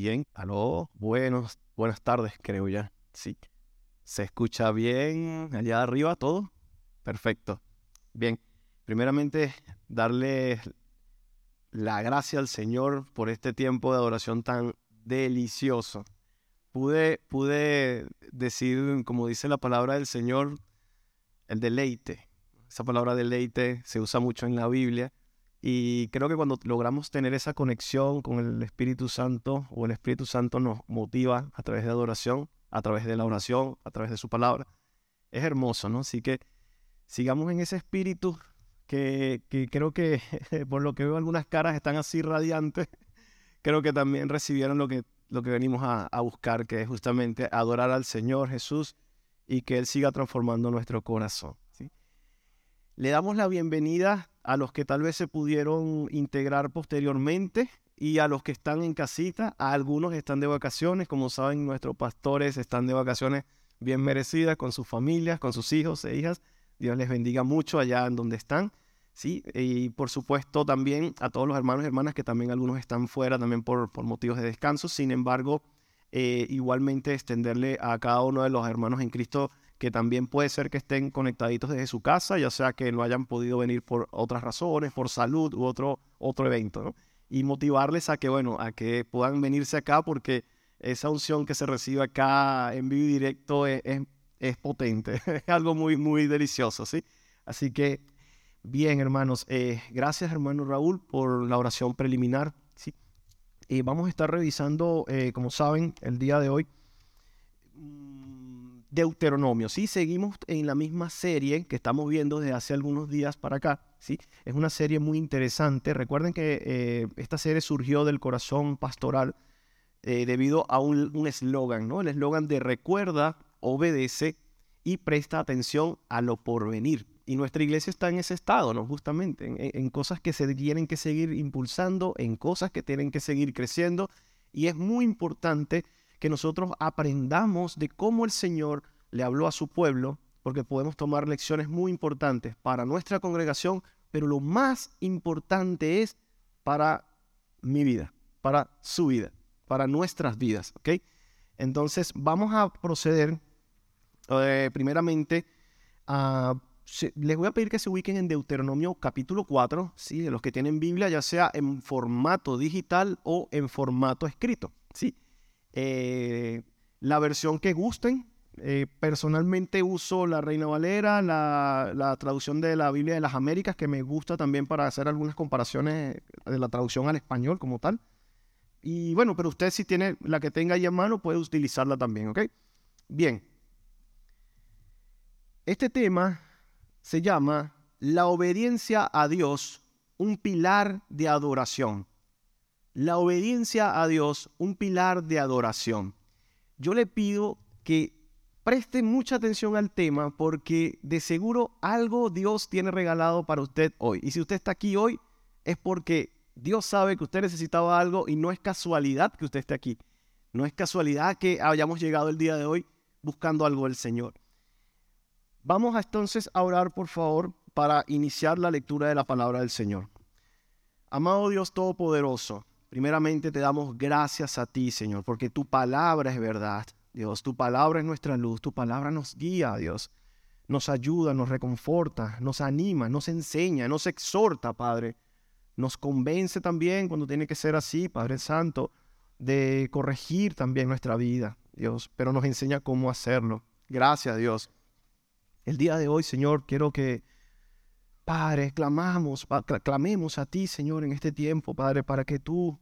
Bien, aló, buenos, buenas tardes, creo ya. Sí. ¿Se escucha bien allá arriba todo? Perfecto. Bien, primeramente darle la gracia al Señor por este tiempo de adoración tan delicioso. Pude, pude decir, como dice la palabra del Señor, el deleite. Esa palabra deleite se usa mucho en la Biblia y creo que cuando logramos tener esa conexión con el Espíritu Santo o el Espíritu Santo nos motiva a través de adoración, a través de la oración, a través de su palabra, es hermoso, ¿no? Así que sigamos en ese espíritu que, creo que por lo que veo algunas caras están así radiantes, creo que también recibieron lo que, lo que venimos a, a buscar, que es justamente adorar al Señor Jesús y que Él siga transformando nuestro corazón. Le damos la bienvenida a los que tal vez se pudieron integrar posteriormente y a los que están en casita. A algunos están de vacaciones, como saben, nuestros pastores están de vacaciones bien merecidas con sus familias, con sus hijos e hijas. Dios les bendiga mucho allá en donde están. ¿sí? Y por supuesto también a todos los hermanos y hermanas que también algunos están fuera también por, por motivos de descanso. Sin embargo, eh, igualmente extenderle a cada uno de los hermanos en Cristo que también puede ser que estén conectaditos desde su casa, ya sea que no hayan podido venir por otras razones, por salud u otro, otro evento, ¿no? Y motivarles a que, bueno, a que puedan venirse acá porque esa unción que se recibe acá en vivo y directo es, es, potente, es algo muy, muy delicioso, ¿sí? Así que, bien, hermanos, eh, gracias, hermano Raúl, por la oración preliminar, ¿sí? Vamos a estar revisando, eh, como saben, el día de hoy, Deuteronomio, ¿sí? Seguimos en la misma serie que estamos viendo desde hace algunos días para acá, ¿sí? Es una serie muy interesante. Recuerden que eh, esta serie surgió del corazón pastoral eh, debido a un eslogan, ¿no? El eslogan de recuerda, obedece y presta atención a lo porvenir. Y nuestra iglesia está en ese estado, ¿no? Justamente, en, en cosas que se tienen que seguir impulsando, en cosas que tienen que seguir creciendo. Y es muy importante que nosotros aprendamos de cómo el Señor le habló a su pueblo, porque podemos tomar lecciones muy importantes para nuestra congregación, pero lo más importante es para mi vida, para su vida, para nuestras vidas, ¿ok? Entonces vamos a proceder eh, primeramente a... Les voy a pedir que se ubiquen en Deuteronomio capítulo 4, ¿sí? de los que tienen Biblia, ya sea en formato digital o en formato escrito. ¿sí? Eh, la versión que gusten. Eh, personalmente uso la Reina Valera, la, traducción de la Biblia de las Américas, que me gusta también para hacer algunas comparaciones de la traducción al español como tal. Y bueno, pero usted si tiene la que tenga ahí en mano puede utilizarla también, ¿ok? Bien. Este tema se llama la obediencia a Dios, un pilar de adoración la obediencia a Dios un pilar de adoración. Yo le pido que preste mucha atención al tema porque de seguro algo Dios tiene regalado para usted hoy. Y si usted está aquí hoy es porque Dios sabe que usted necesitaba algo y no es casualidad que usted esté aquí. No es casualidad que hayamos llegado el día de hoy buscando algo del Señor. Vamos entonces a orar, por favor, para iniciar la lectura de la palabra del Señor. Amado Dios Todopoderoso, Primeramente te damos gracias a ti, Señor, porque tu palabra es verdad. Dios, tu palabra es nuestra luz, tu palabra nos guía, Dios. Nos ayuda, nos reconforta, nos anima, nos enseña, nos exhorta, Padre. Nos convence también cuando tiene que ser así, Padre Santo, de corregir también nuestra vida, Dios, pero nos enseña cómo hacerlo. Gracias, Dios. El día de hoy, Señor, quiero que Padre, clamamos, clamemos a ti, Señor, en este tiempo, Padre, para que tú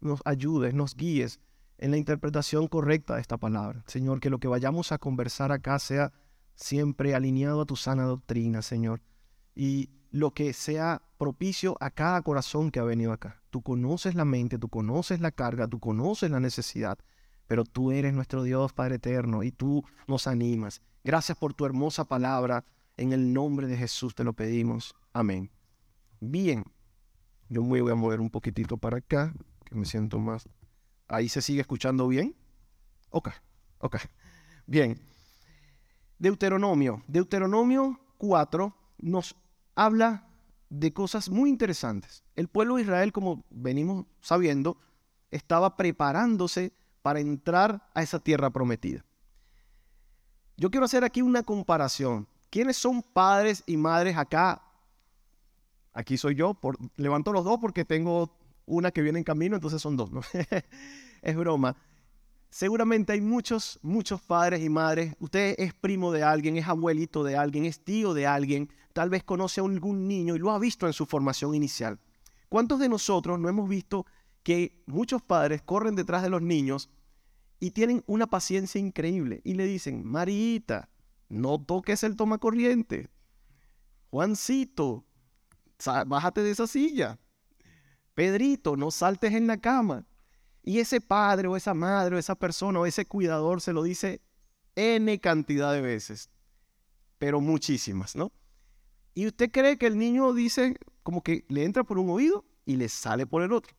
nos ayudes, nos guíes en la interpretación correcta de esta palabra. Señor, que lo que vayamos a conversar acá sea siempre alineado a tu sana doctrina, Señor. Y lo que sea propicio a cada corazón que ha venido acá. Tú conoces la mente, tú conoces la carga, tú conoces la necesidad, pero tú eres nuestro Dios, Padre eterno, y tú nos animas. Gracias por tu hermosa palabra. En el nombre de Jesús te lo pedimos. Amén. Bien. Yo me voy a mover un poquitito para acá, que me siento más. Ahí se sigue escuchando bien. Ok, ok. Bien. Deuteronomio. Deuteronomio 4 nos habla de cosas muy interesantes. El pueblo de Israel, como venimos sabiendo, estaba preparándose para entrar a esa tierra prometida. Yo quiero hacer aquí una comparación. ¿Quiénes son padres y madres acá? Aquí soy yo, levanto los dos porque tengo una que viene en camino, entonces son dos, ¿no? es broma. Seguramente hay muchos, muchos padres y madres. Usted es primo de alguien, es abuelito de alguien, es tío de alguien, tal vez conoce a algún niño y lo ha visto en su formación inicial. ¿Cuántos de nosotros no hemos visto que muchos padres corren detrás de los niños y tienen una paciencia increíble y le dicen, Marita, no toques el toma corriente. Juancito, bájate de esa silla. Pedrito, no saltes en la cama. Y ese padre o esa madre o esa persona o ese cuidador se lo dice N cantidad de veces, pero muchísimas, ¿no? Y usted cree que el niño dice como que le entra por un oído y le sale por el otro.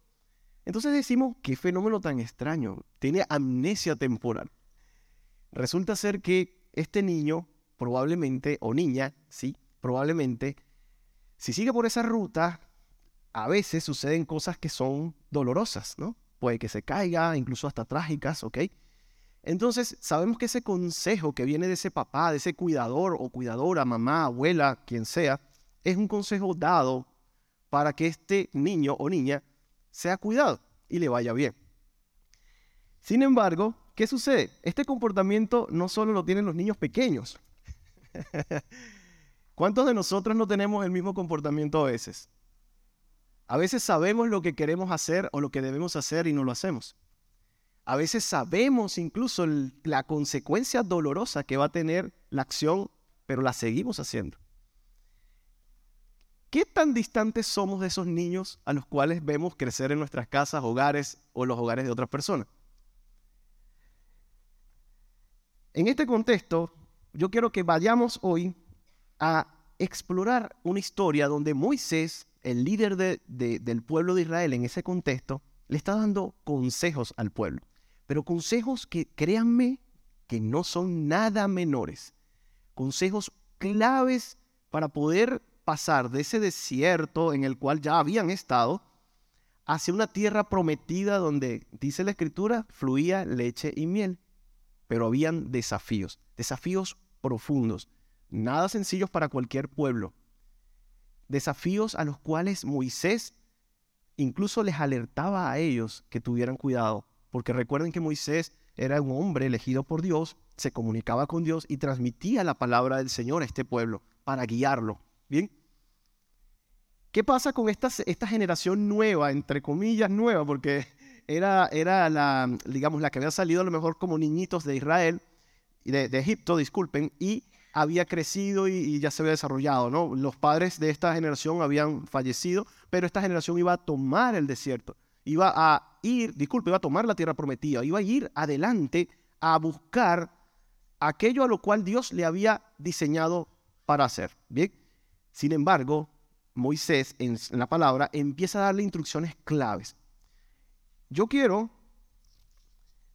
Entonces decimos, qué fenómeno tan extraño, tiene amnesia temporal. Resulta ser que este niño, probablemente, o niña, sí, probablemente, si sigue por esa ruta, a veces suceden cosas que son dolorosas, ¿no? Puede que se caiga, incluso hasta trágicas, ¿ok? Entonces, sabemos que ese consejo que viene de ese papá, de ese cuidador o cuidadora, mamá, abuela, quien sea, es un consejo dado para que este niño o niña sea cuidado y le vaya bien. Sin embargo, ¿qué sucede? Este comportamiento no solo lo tienen los niños pequeños. ¿Cuántos de nosotros no tenemos el mismo comportamiento a veces? A veces sabemos lo que queremos hacer o lo que debemos hacer y no lo hacemos. A veces sabemos incluso la consecuencia dolorosa que va a tener la acción, pero la seguimos haciendo. ¿Qué tan distantes somos de esos niños a los cuales vemos crecer en nuestras casas, hogares o los hogares de otras personas? En este contexto, yo quiero que vayamos hoy a explorar una historia donde Moisés, el líder del pueblo de Israel en ese contexto, le está dando consejos al pueblo. Pero consejos que, créanme, que no son nada menores. Consejos claves para poder pasar de ese desierto en el cual ya habían estado hacia una tierra prometida donde, dice la escritura, fluía leche y miel. Pero habían desafíos, desafíos profundos, nada sencillos para cualquier pueblo. Desafíos a los cuales Moisés incluso les alertaba a ellos que tuvieran cuidado, porque recuerden que Moisés era un hombre elegido por Dios, se comunicaba con Dios y transmitía la palabra del Señor a este pueblo para guiarlo. Bien, ¿Qué pasa con esta, esta generación nueva, entre comillas nueva, porque era, era la, digamos, la que había salido a lo mejor como niñitos de Israel, de, de Egipto, disculpen, y había crecido y, ya se había desarrollado, ¿no? Los padres de esta generación habían fallecido, pero esta generación iba a tomar el desierto, iba a ir, disculpe, iba a tomar la tierra prometida, iba a ir adelante a buscar aquello a lo cual Dios le había diseñado para hacer, ¿bien? Sin embargo, Moisés en la palabra empieza a darle instrucciones claves. Yo quiero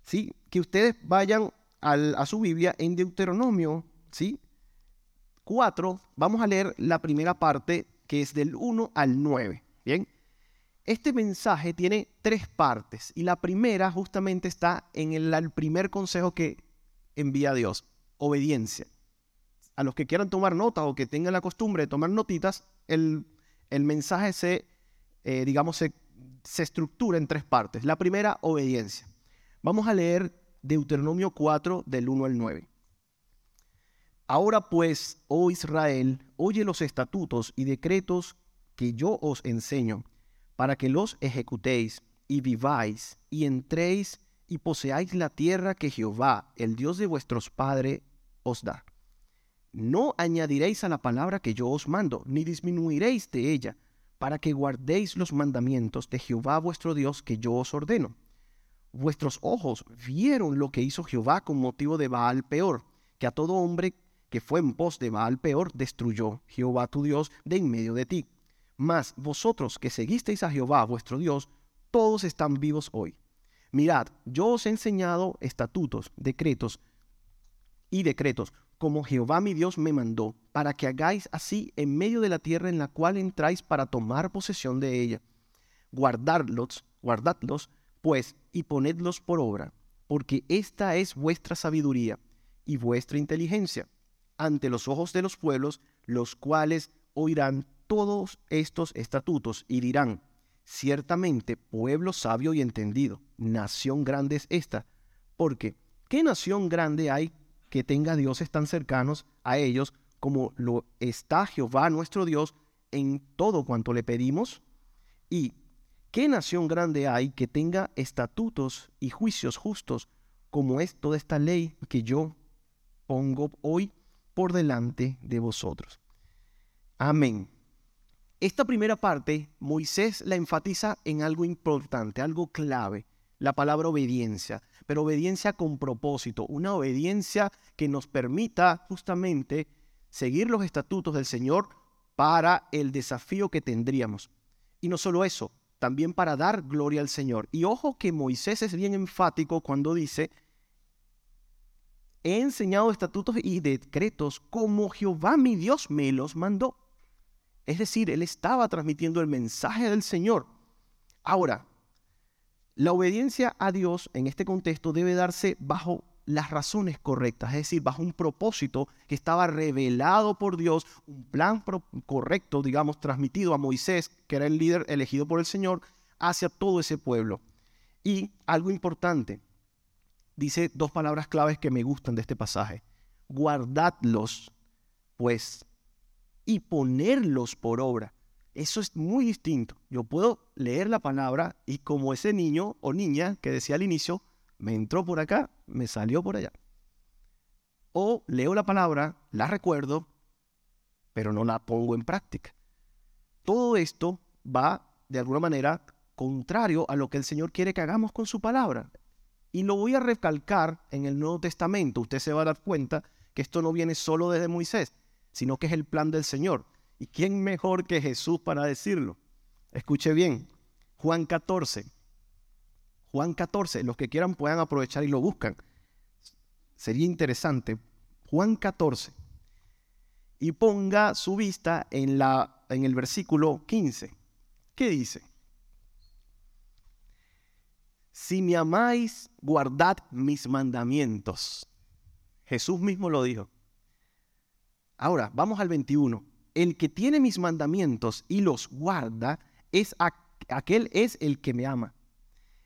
¿sí? que ustedes vayan a su Biblia en Deuteronomio ¿sí? 4. Vamos a leer la primera parte que es del 1 al 9. Bien. Este mensaje tiene tres partes y la primera justamente está en el, primer consejo que envía Dios, obediencia. A los que quieran tomar nota o que tengan la costumbre de tomar notitas, el el mensaje se, eh, digamos, se, se estructura en tres partes. La primera, obediencia. Vamos a leer Deuteronomio 4 del 1 al 9. Ahora pues, oh Israel, oye los estatutos y decretos que yo os enseño, para que los ejecutéis y viváis y entréis y poseáis la tierra que Jehová, el Dios de vuestros padres, os da no añadiréis a la palabra que yo os mando, ni disminuiréis de ella, para que guardéis los mandamientos de Jehová vuestro Dios que yo os ordeno. Vuestros ojos vieron lo que hizo Jehová con motivo de Baal peor, que a todo hombre que fue en pos de Baal peor destruyó Jehová tu Dios de en medio de ti. Mas vosotros que seguisteis a Jehová vuestro Dios, todos están vivos hoy. Mirad, yo os he enseñado estatutos, decretos y decretos, como Jehová mi Dios me mandó, para que hagáis así en medio de la tierra en la cual entráis para tomar posesión de ella. Guardadlos, guardadlos, pues, y ponedlos por obra, porque esta es vuestra sabiduría y vuestra inteligencia ante los ojos de los pueblos, los cuales oirán todos estos estatutos y dirán, ciertamente pueblo sabio y entendido, nación grande es esta, porque ¿qué nación grande hay que tenga dioses tan cercanos a ellos como lo está Jehová nuestro Dios en todo cuanto le pedimos? ¿Y qué nación grande hay que tenga estatutos y juicios justos como es toda esta ley que yo pongo hoy por delante de vosotros? Amén. Esta primera parte, Moisés la enfatiza en algo importante, algo clave, la palabra obediencia, pero obediencia con propósito, una obediencia que nos permita justamente seguir los estatutos del Señor para el desafío que tendríamos. Y no solo eso, también para dar gloria al Señor. Y ojo que Moisés es bien enfático cuando dice, he enseñado estatutos y decretos como Jehová mi Dios me los mandó. Es decir, él estaba transmitiendo el mensaje del Señor. Ahora, la obediencia a Dios en este contexto debe darse bajo las razones correctas, es decir, bajo un propósito que estaba revelado por Dios, un plan correcto, digamos, transmitido a Moisés, que era el líder elegido por el Señor, hacia todo ese pueblo. Y algo importante, dice dos palabras claves que me gustan de este pasaje. Guardadlos, pues, y ponerlos por obra. Eso es muy distinto. Yo puedo leer la palabra y como ese niño o niña que decía al inicio, me entró por acá, me salió por allá. O leo la palabra, la recuerdo, pero no la pongo en práctica. Todo esto va, de alguna manera, contrario a lo que el Señor quiere que hagamos con su palabra. Y lo voy a recalcar en el Nuevo Testamento. Usted se va a dar cuenta que esto no viene solo desde Moisés, sino que es el plan del Señor. ¿Y quién mejor que Jesús para decirlo? Escuche bien, Juan 14. Juan 14, los que quieran puedan aprovechar y lo buscan. Sería interesante. Juan 14. Y ponga su vista en, la, en el versículo 15. ¿Qué dice? Si me amáis, guardad mis mandamientos. Jesús mismo lo dijo. Ahora, vamos al 21 el que tiene mis mandamientos y los guarda, es aquel es el que me ama.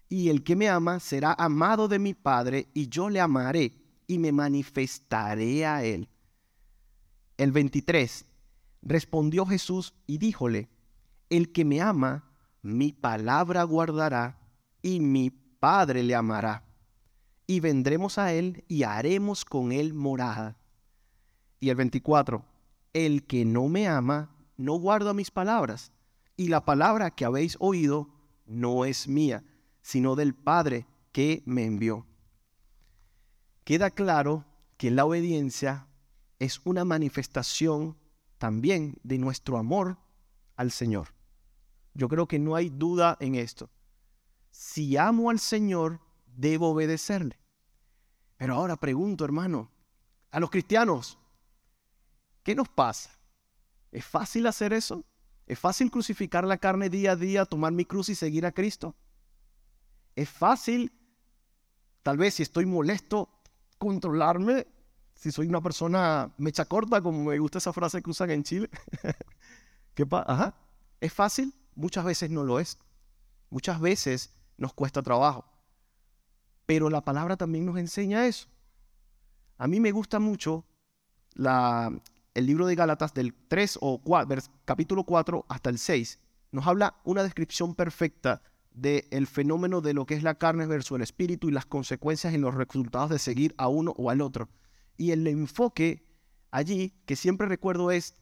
Y el que me ama será amado de mi Padre, y yo le amaré y me manifestaré a él. El 23. Respondió Jesús y díjole, el que me ama, mi palabra guardará, y mi Padre le amará. Y vendremos a él y haremos con él morada. Y el 24 el que no me ama no guarda mis palabras, y la palabra que habéis oído no es mía, sino del Padre que me envió. Queda claro que la obediencia es una manifestación también de nuestro amor al Señor. Yo creo que no hay duda en esto. Si amo al Señor, debo obedecerle. Pero ahora pregunto, hermano, a los cristianos, ¿Qué nos pasa? ¿Es fácil hacer eso? ¿Es fácil crucificar la carne día a día, tomar mi cruz y seguir a Cristo? ¿Es fácil, tal vez si estoy molesto, controlarme? Si soy una persona mecha corta, como me gusta esa frase que usan en Chile. ¿Qué pasa? ¿Es fácil? Muchas veces no lo es. Muchas veces nos cuesta trabajo. Pero la palabra también nos enseña eso. A mí me gusta mucho la, el libro de Gálatas del 3 o 4, capítulo 4 hasta el 6 nos habla una descripción perfecta del fenómeno de lo que es la carne versus el espíritu y las consecuencias y los resultados de seguir a uno o al otro. Y el enfoque allí que siempre recuerdo es,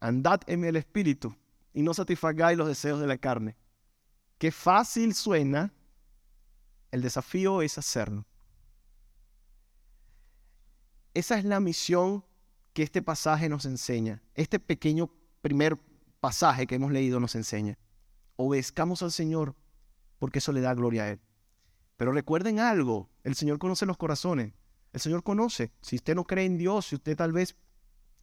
andad en el espíritu y no satisfagáis los deseos de la carne. Qué fácil suena, el desafío es hacerlo. Esa es la misión que este pasaje nos enseña, este pequeño primer pasaje que hemos leído nos enseña. Obedezcamos al Señor porque eso le da gloria a Él. Pero recuerden algo, el Señor conoce los corazones, el Señor conoce. Si usted no cree en Dios, si usted tal vez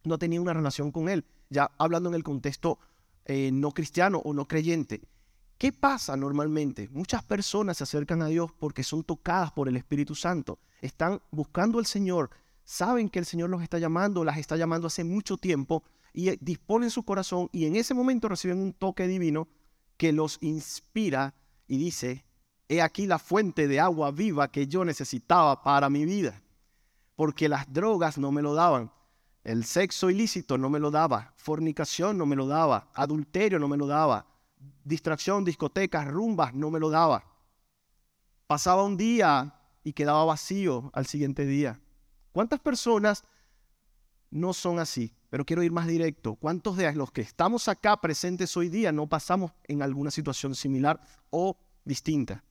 no ha tenido una relación con Él, ya hablando en el contexto eh, no cristiano o no creyente, ¿Qué pasa normalmente? Muchas personas se acercan a Dios porque son tocadas por el Espíritu Santo. Están buscando al Señor, saben que el Señor los está llamando, las está llamando hace mucho tiempo y disponen su corazón y en ese momento reciben un toque divino que los inspira y dice, he aquí la fuente de agua viva que yo necesitaba para mi vida. Porque las drogas no me lo daban, el sexo ilícito no me lo daba, fornicación no me lo daba, adulterio no me lo daba, distracción, discotecas, rumbas, no me lo daba. Pasaba un día y quedaba vacío al siguiente día. ¿Cuántas personas no son así? Pero quiero ir más directo. ¿Cuántos de los que estamos acá presentes hoy día no pasamos en alguna situación similar o distinta,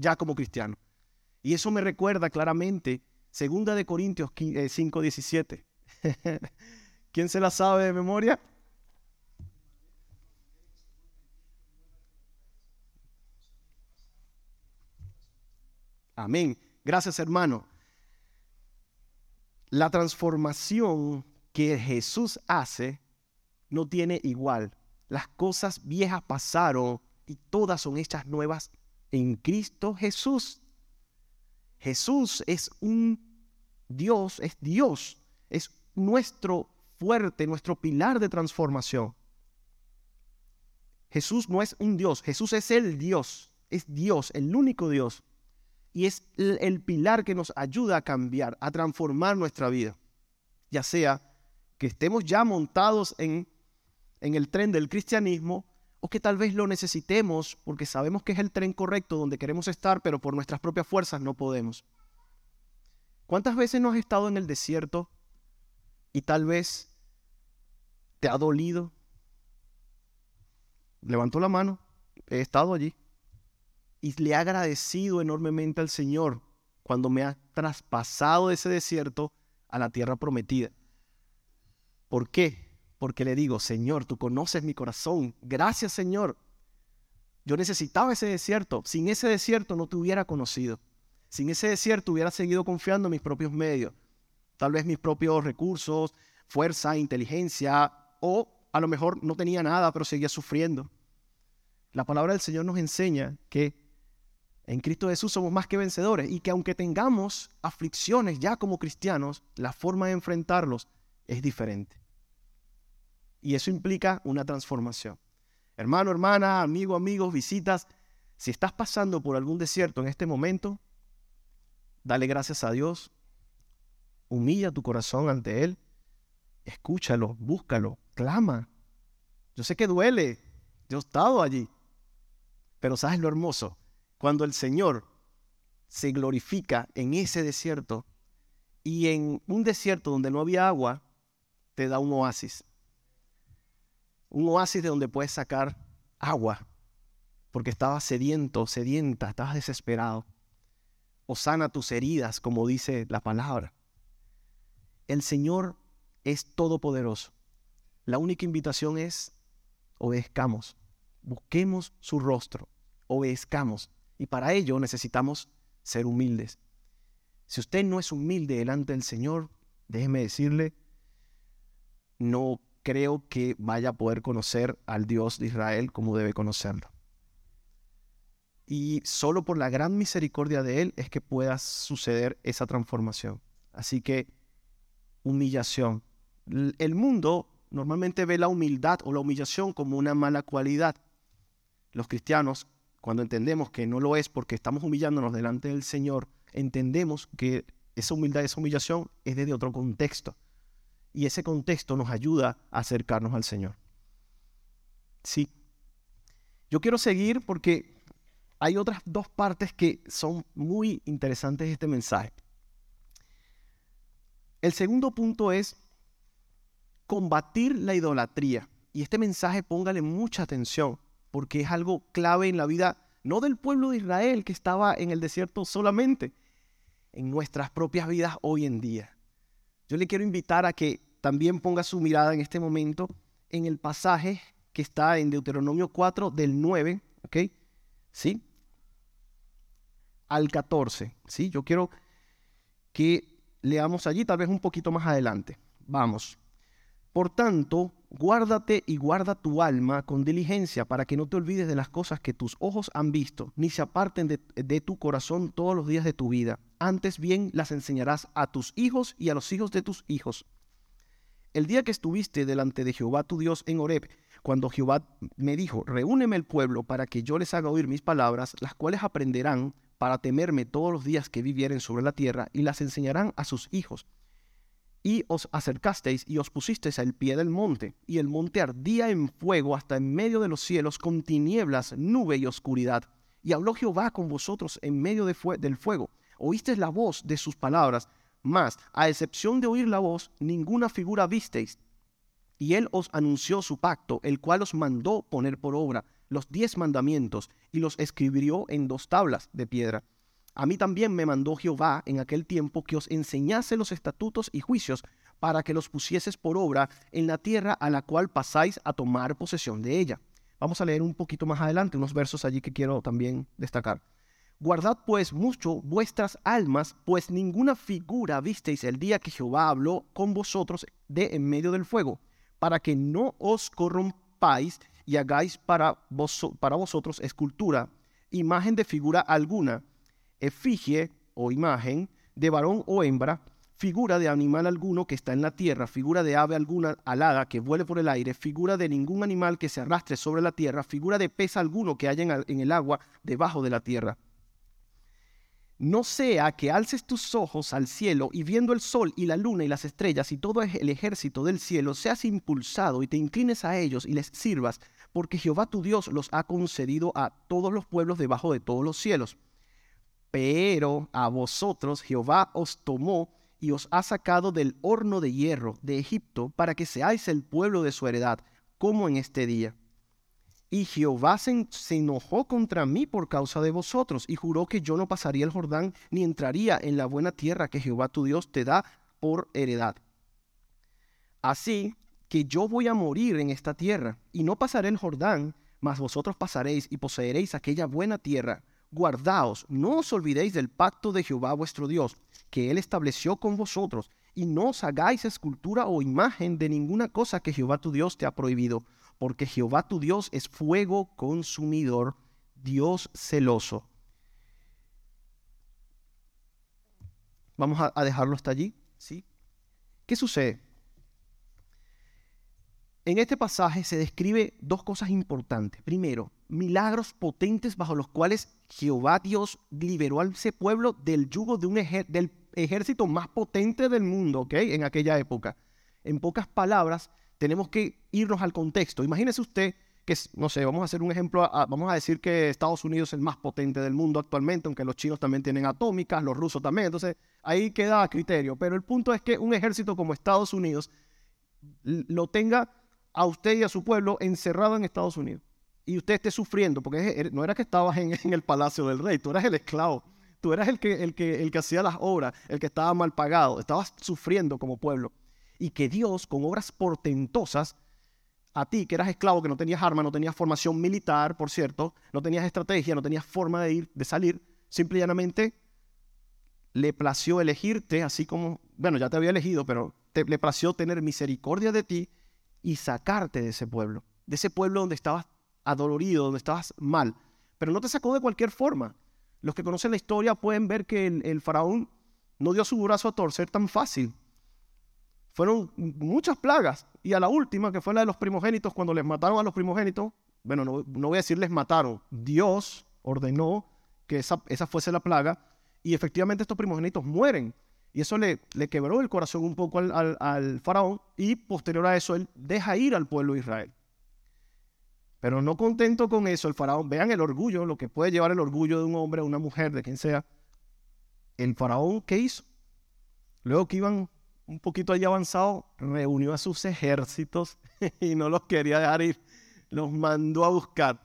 ya como cristiano? Y eso me recuerda claramente 2 de Corintios 5, 17. Eh, ¿Quién se la sabe de memoria? Amén. Gracias, hermano. La transformación que Jesús hace no tiene igual. Las cosas viejas pasaron y todas son hechas nuevas en Cristo Jesús. Jesús es un Dios, es Dios, es nuestro fuerte, nuestro pilar de transformación. Jesús no es un Dios, Jesús es el Dios, es Dios, el único Dios y es el pilar que nos ayuda a cambiar, a transformar nuestra vida. Ya sea que estemos ya montados en, en el tren del cristianismo o que tal vez lo necesitemos porque sabemos que es el tren correcto donde queremos estar, pero por nuestras propias fuerzas no podemos. ¿Cuántas veces no has estado en el desierto y tal vez te ha dolido? Levantó la mano, he estado allí y le he agradecido enormemente al Señor cuando me ha traspasado ese desierto a la tierra prometida. ¿Por qué? Porque le digo, Señor, tú conoces mi corazón. Gracias, Señor. Yo necesitaba ese desierto. Sin ese desierto no te hubiera conocido. Sin ese desierto hubiera seguido confiando en mis propios medios. Tal vez mis propios recursos, fuerza, inteligencia, o a lo mejor no tenía nada, pero seguía sufriendo. La palabra del Señor nos enseña que en Cristo Jesús somos más que vencedores y que aunque tengamos aflicciones ya como cristianos, la forma de enfrentarlos es diferente. Y eso implica una transformación. Hermano, hermana, amigo, amigos, visitas, si estás pasando por algún desierto en este momento, dale gracias a Dios, humilla tu corazón ante Él, escúchalo, búscalo, clama. Yo sé que duele, yo he estado allí, pero ¿sabes lo hermoso? Cuando el Señor se glorifica en ese desierto y en un desierto donde no había agua, te da un oasis. Un oasis de donde puedes sacar agua, porque estabas sediento, sedienta, estabas desesperado. O sana tus heridas, como dice la palabra. El Señor es todopoderoso. La única invitación es obedezcamos, busquemos su rostro, obedezcamos. Y para ello necesitamos ser humildes. Si usted no es humilde delante del Señor, déjeme decirle, no creo que vaya a poder conocer al Dios de Israel como debe conocerlo. Y solo por la gran misericordia de Él es que pueda suceder esa transformación. Así que humillación. El mundo normalmente ve la humildad o la humillación como una mala cualidad. Los cristianos cuando entendemos que no lo es porque estamos humillándonos delante del Señor, entendemos que esa humildad, esa humillación es desde otro contexto. Y ese contexto nos ayuda a acercarnos al Señor. Sí. Yo quiero seguir porque hay otras dos partes que son muy interesantes de este mensaje. El segundo punto es combatir la idolatría. Y este mensaje póngale mucha atención porque es algo clave en la vida, no del pueblo de Israel que estaba en el desierto solamente, en nuestras propias vidas hoy en día. Yo le quiero invitar a que también ponga su mirada en este momento en el pasaje que está en Deuteronomio 4 del 9, ¿ok? ¿Sí? Al 14, ¿sí? Yo quiero que leamos allí, tal vez un poquito más adelante. Vamos. Por tanto, Guárdate y guarda tu alma con diligencia para que no te olvides de las cosas que tus ojos han visto, ni se aparten de, de, tu corazón todos los días de tu vida. Antes bien las enseñarás a tus hijos y a los hijos de tus hijos. El día que estuviste delante de Jehová tu Dios en Horeb, cuando Jehová me dijo, reúneme el pueblo para que yo les haga oír mis palabras, las cuales aprenderán para temerme todos los días que vivieren sobre la tierra, y las enseñarán a sus hijos y os acercasteis y os pusisteis al pie del monte, y el monte ardía en fuego hasta en medio de los cielos con tinieblas, nube y oscuridad. Y habló Jehová con vosotros en medio de del fuego. Oísteis la voz de sus palabras, mas, a excepción de oír la voz, ninguna figura visteis. Y él os anunció su pacto, el cual os mandó poner por obra los diez mandamientos, y los escribió en dos tablas de piedra a mí también me mandó Jehová en aquel tiempo que os enseñase los estatutos y juicios para que los pusieses por obra en la tierra a la cual pasáis a tomar posesión de ella. Vamos a leer un poquito más adelante unos versos allí que quiero también destacar. Guardad pues mucho vuestras almas, pues ninguna figura visteis el día que Jehová habló con vosotros de en medio del fuego, para que no os corrompáis y hagáis para, para vosotros escultura, imagen de figura alguna, efigie o imagen de varón o hembra, figura de animal alguno que está en la tierra, figura de ave alguna alada que vuele por el aire, figura de ningún animal que se arrastre sobre la tierra, figura de pez alguno que haya en el agua debajo de la tierra. No sea que alces tus ojos al cielo y viendo el sol y la luna y las estrellas y todo el ejército del cielo, seas impulsado y te inclines a ellos y les sirvas, porque Jehová tu Dios los ha concedido a todos los pueblos debajo de todos los cielos pero a vosotros Jehová os tomó y os ha sacado del horno de hierro de Egipto para que seáis el pueblo de su heredad, como en este día. Y Jehová se, enojó contra mí por causa de vosotros, y juró que yo no pasaría el Jordán, ni entraría en la buena tierra que Jehová tu Dios te da por heredad. Así que yo voy a morir en esta tierra, y no pasaré el Jordán, mas vosotros pasaréis y poseeréis aquella buena tierra guardaos, no os olvidéis del pacto de Jehová vuestro Dios, que él estableció con vosotros, y no os hagáis escultura o imagen de ninguna cosa que Jehová tu Dios te ha prohibido, porque Jehová tu Dios es fuego consumidor, Dios celoso. Vamos a, dejarlo hasta allí, ¿sí? ¿Qué sucede? En este pasaje se describe dos cosas importantes. Primero, milagros potentes bajo los cuales Jehová Dios liberó a ese pueblo del yugo de un del ejército más potente del mundo, ¿ok? En aquella época. En pocas palabras, tenemos que irnos al contexto. Imagínese usted que, no sé, vamos a hacer un ejemplo, vamos a decir que Estados Unidos es el más potente del mundo actualmente, aunque los chinos también tienen atómicas, los rusos también, entonces ahí queda a criterio. Pero el punto es que un ejército como Estados Unidos lo tenga a usted y a su pueblo encerrado en Estados Unidos. Y usted esté sufriendo, porque no era que estabas en, el palacio del rey, tú eras el esclavo. Tú eras el que, el, que, el que hacía las obras, el que estaba mal pagado, estabas sufriendo como pueblo. Y que Dios, con obras portentosas, a ti que eras esclavo, que no tenías arma, no tenías formación militar, por cierto, no tenías estrategia, no tenías forma de ir, de salir, simple y llanamente le plació elegirte, así como, bueno, ya te había elegido, pero le plació tener misericordia de ti y sacarte de ese pueblo, de ese pueblo donde estabas adolorido, donde estabas mal. Pero no te sacó de cualquier forma. Los que conocen la historia pueden ver que el, faraón no dio su brazo a torcer tan fácil. Fueron muchas plagas. Y a la última, que fue la de los primogénitos, cuando les mataron a los primogénitos, bueno, no, voy a decir les mataron, Dios ordenó que esa, esa fuese la plaga y efectivamente estos primogénitos mueren. Y eso le, le quebró el corazón un poco al, faraón y posterior a eso él deja ir al pueblo de Israel. Pero no contento con eso, el faraón, vean el orgullo, lo que puede llevar el orgullo de un hombre, de una mujer, de quien sea. El faraón, ¿qué hizo? Luego que iban un poquito allá avanzado, reunió a sus ejércitos y no los quería dejar ir. Los mandó a buscar.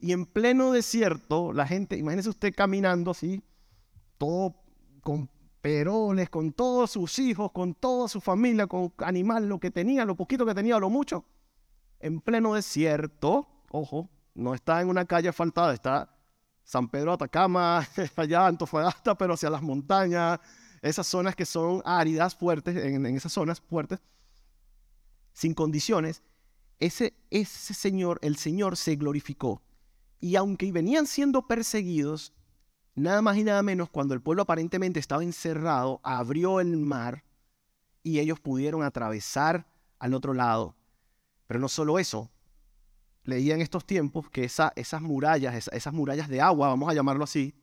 Y en pleno desierto, la gente, imagínese usted caminando así, todo con peroles, con todos sus hijos, con toda su familia, con animales, lo que tenía, lo poquito que tenía, lo mucho, en pleno desierto, ojo, no está en una calle asfaltada, está San Pedro Atacama, allá Antofagasta, pero hacia las montañas, esas zonas que son áridas, fuertes, en, esas zonas fuertes. sin condiciones, ese, ese Señor, el Señor se glorificó. Y aunque venían siendo perseguidos, nada más y nada menos, cuando el pueblo aparentemente estaba encerrado, abrió el mar y ellos pudieron atravesar al otro lado. Pero no solo eso, leía en estos tiempos que esas murallas, esas murallas de agua, vamos a llamarlo así,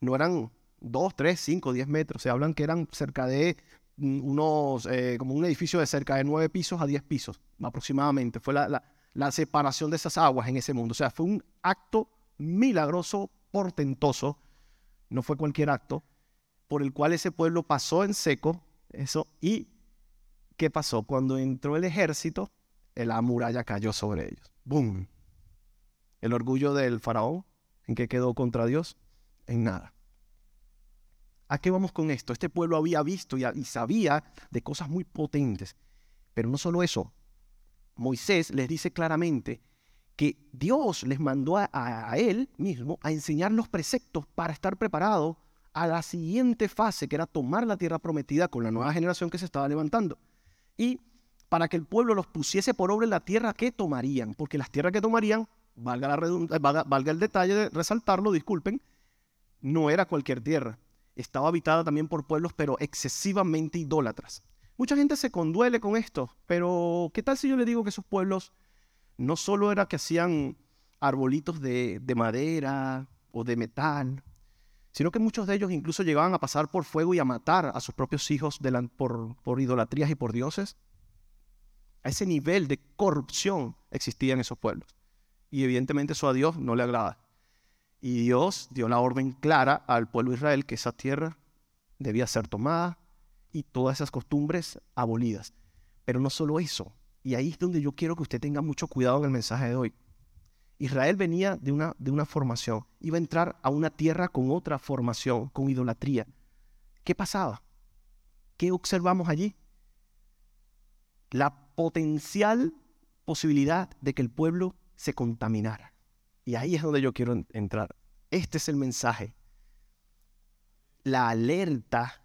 no eran 2, 3, 5, 10 metros. Se hablan que eran cerca de mm, unos, eh, como un edificio de cerca de 9 pisos a 10 pisos aproximadamente. Fue la, la separación de esas aguas en ese mundo. O sea, fue un acto milagroso, portentoso, no fue cualquier acto, por el cual ese pueblo pasó en seco, eso, y ¿qué pasó? Cuando entró el ejército, la muralla cayó sobre ellos. ¡Bum! El orgullo del faraón, ¿en qué quedó contra Dios? En nada. ¿A qué vamos con esto? Este pueblo había visto y, sabía de cosas muy potentes. Pero no solo eso. Moisés les dice claramente que Dios les mandó a, a, él mismo a enseñar los preceptos para estar preparado a la siguiente fase, que era tomar la tierra prometida con la nueva generación que se estaba levantando. Y para que el pueblo los pusiese por obra en la tierra que tomarían, porque las tierras que tomarían, valga, la valga, el detalle de resaltarlo, disculpen, no era cualquier tierra, estaba habitada también por pueblos, pero excesivamente idólatras. Mucha gente se conduele con esto, pero ¿qué tal si yo le digo que esos pueblos no solo era que hacían arbolitos de, madera o de metal, sino que muchos de ellos incluso llegaban a pasar por fuego y a matar a sus propios hijos por, por idolatrías y por dioses? A ese nivel de corrupción existía en esos pueblos. Y evidentemente eso a Dios no le agrada. Y Dios dio la orden clara al pueblo de Israel que esa tierra debía ser tomada y todas esas costumbres abolidas. Pero no solo eso. Y ahí es donde yo quiero que usted tenga mucho cuidado en el mensaje de hoy. Israel venía de una, de una formación, iba a entrar a una tierra con otra formación, con idolatría. ¿Qué pasaba? ¿Qué observamos allí? La potencial posibilidad de que el pueblo se contaminara. Y ahí es donde yo quiero entrar. Este es el mensaje. La alerta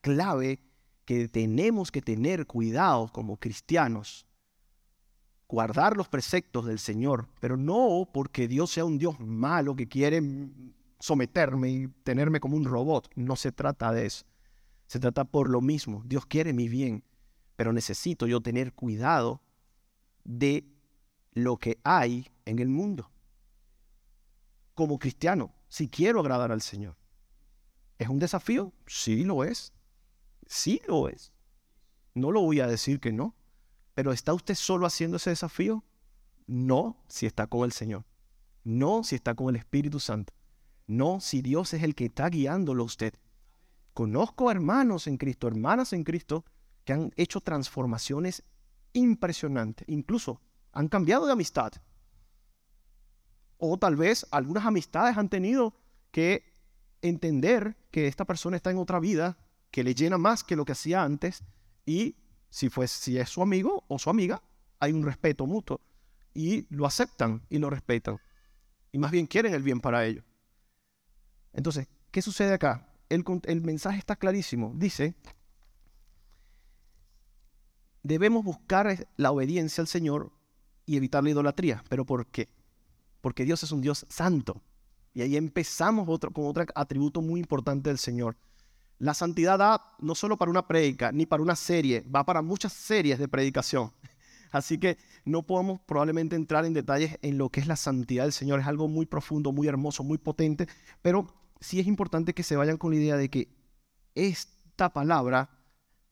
clave que tenemos que tener cuidado como cristianos. Guardar los preceptos del Señor, pero no porque Dios sea un Dios malo que quiere someterme y tenerme como un robot. No se trata de eso. Se trata por lo mismo. Dios quiere mi bien pero necesito yo tener cuidado de lo que hay en el mundo. Como cristiano, si quiero agradar al Señor. ¿Es un desafío? Sí lo es. Sí lo es. No lo voy a decir que no. Pero ¿está usted solo haciendo ese desafío? No si está con el Señor. No si está con el Espíritu Santo. No si Dios es el que está guiándolo a usted. Conozco hermanos en Cristo, hermanas en Cristo, que han hecho transformaciones impresionantes. Incluso han cambiado de amistad. O tal vez algunas amistades han tenido que entender que esta persona está en otra vida, que le llena más que lo que hacía antes. Y si, fue, si es su amigo o su amiga, hay un respeto mutuo. Y lo aceptan y lo respetan. Y más bien quieren el bien para ellos. Entonces, ¿qué sucede acá? El, el mensaje está clarísimo. Dice debemos buscar la obediencia al Señor y evitar la idolatría. ¿Pero por qué? Porque Dios es un Dios santo. Y ahí empezamos con otro atributo muy importante del Señor. La santidad da no solo para una prédica, ni para una serie, va para muchas series de predicación. Así que no podemos probablemente entrar en detalles en lo que es la santidad del Señor. Es algo muy profundo, muy hermoso, muy potente, pero sí es importante que se vayan con la idea de que esta palabra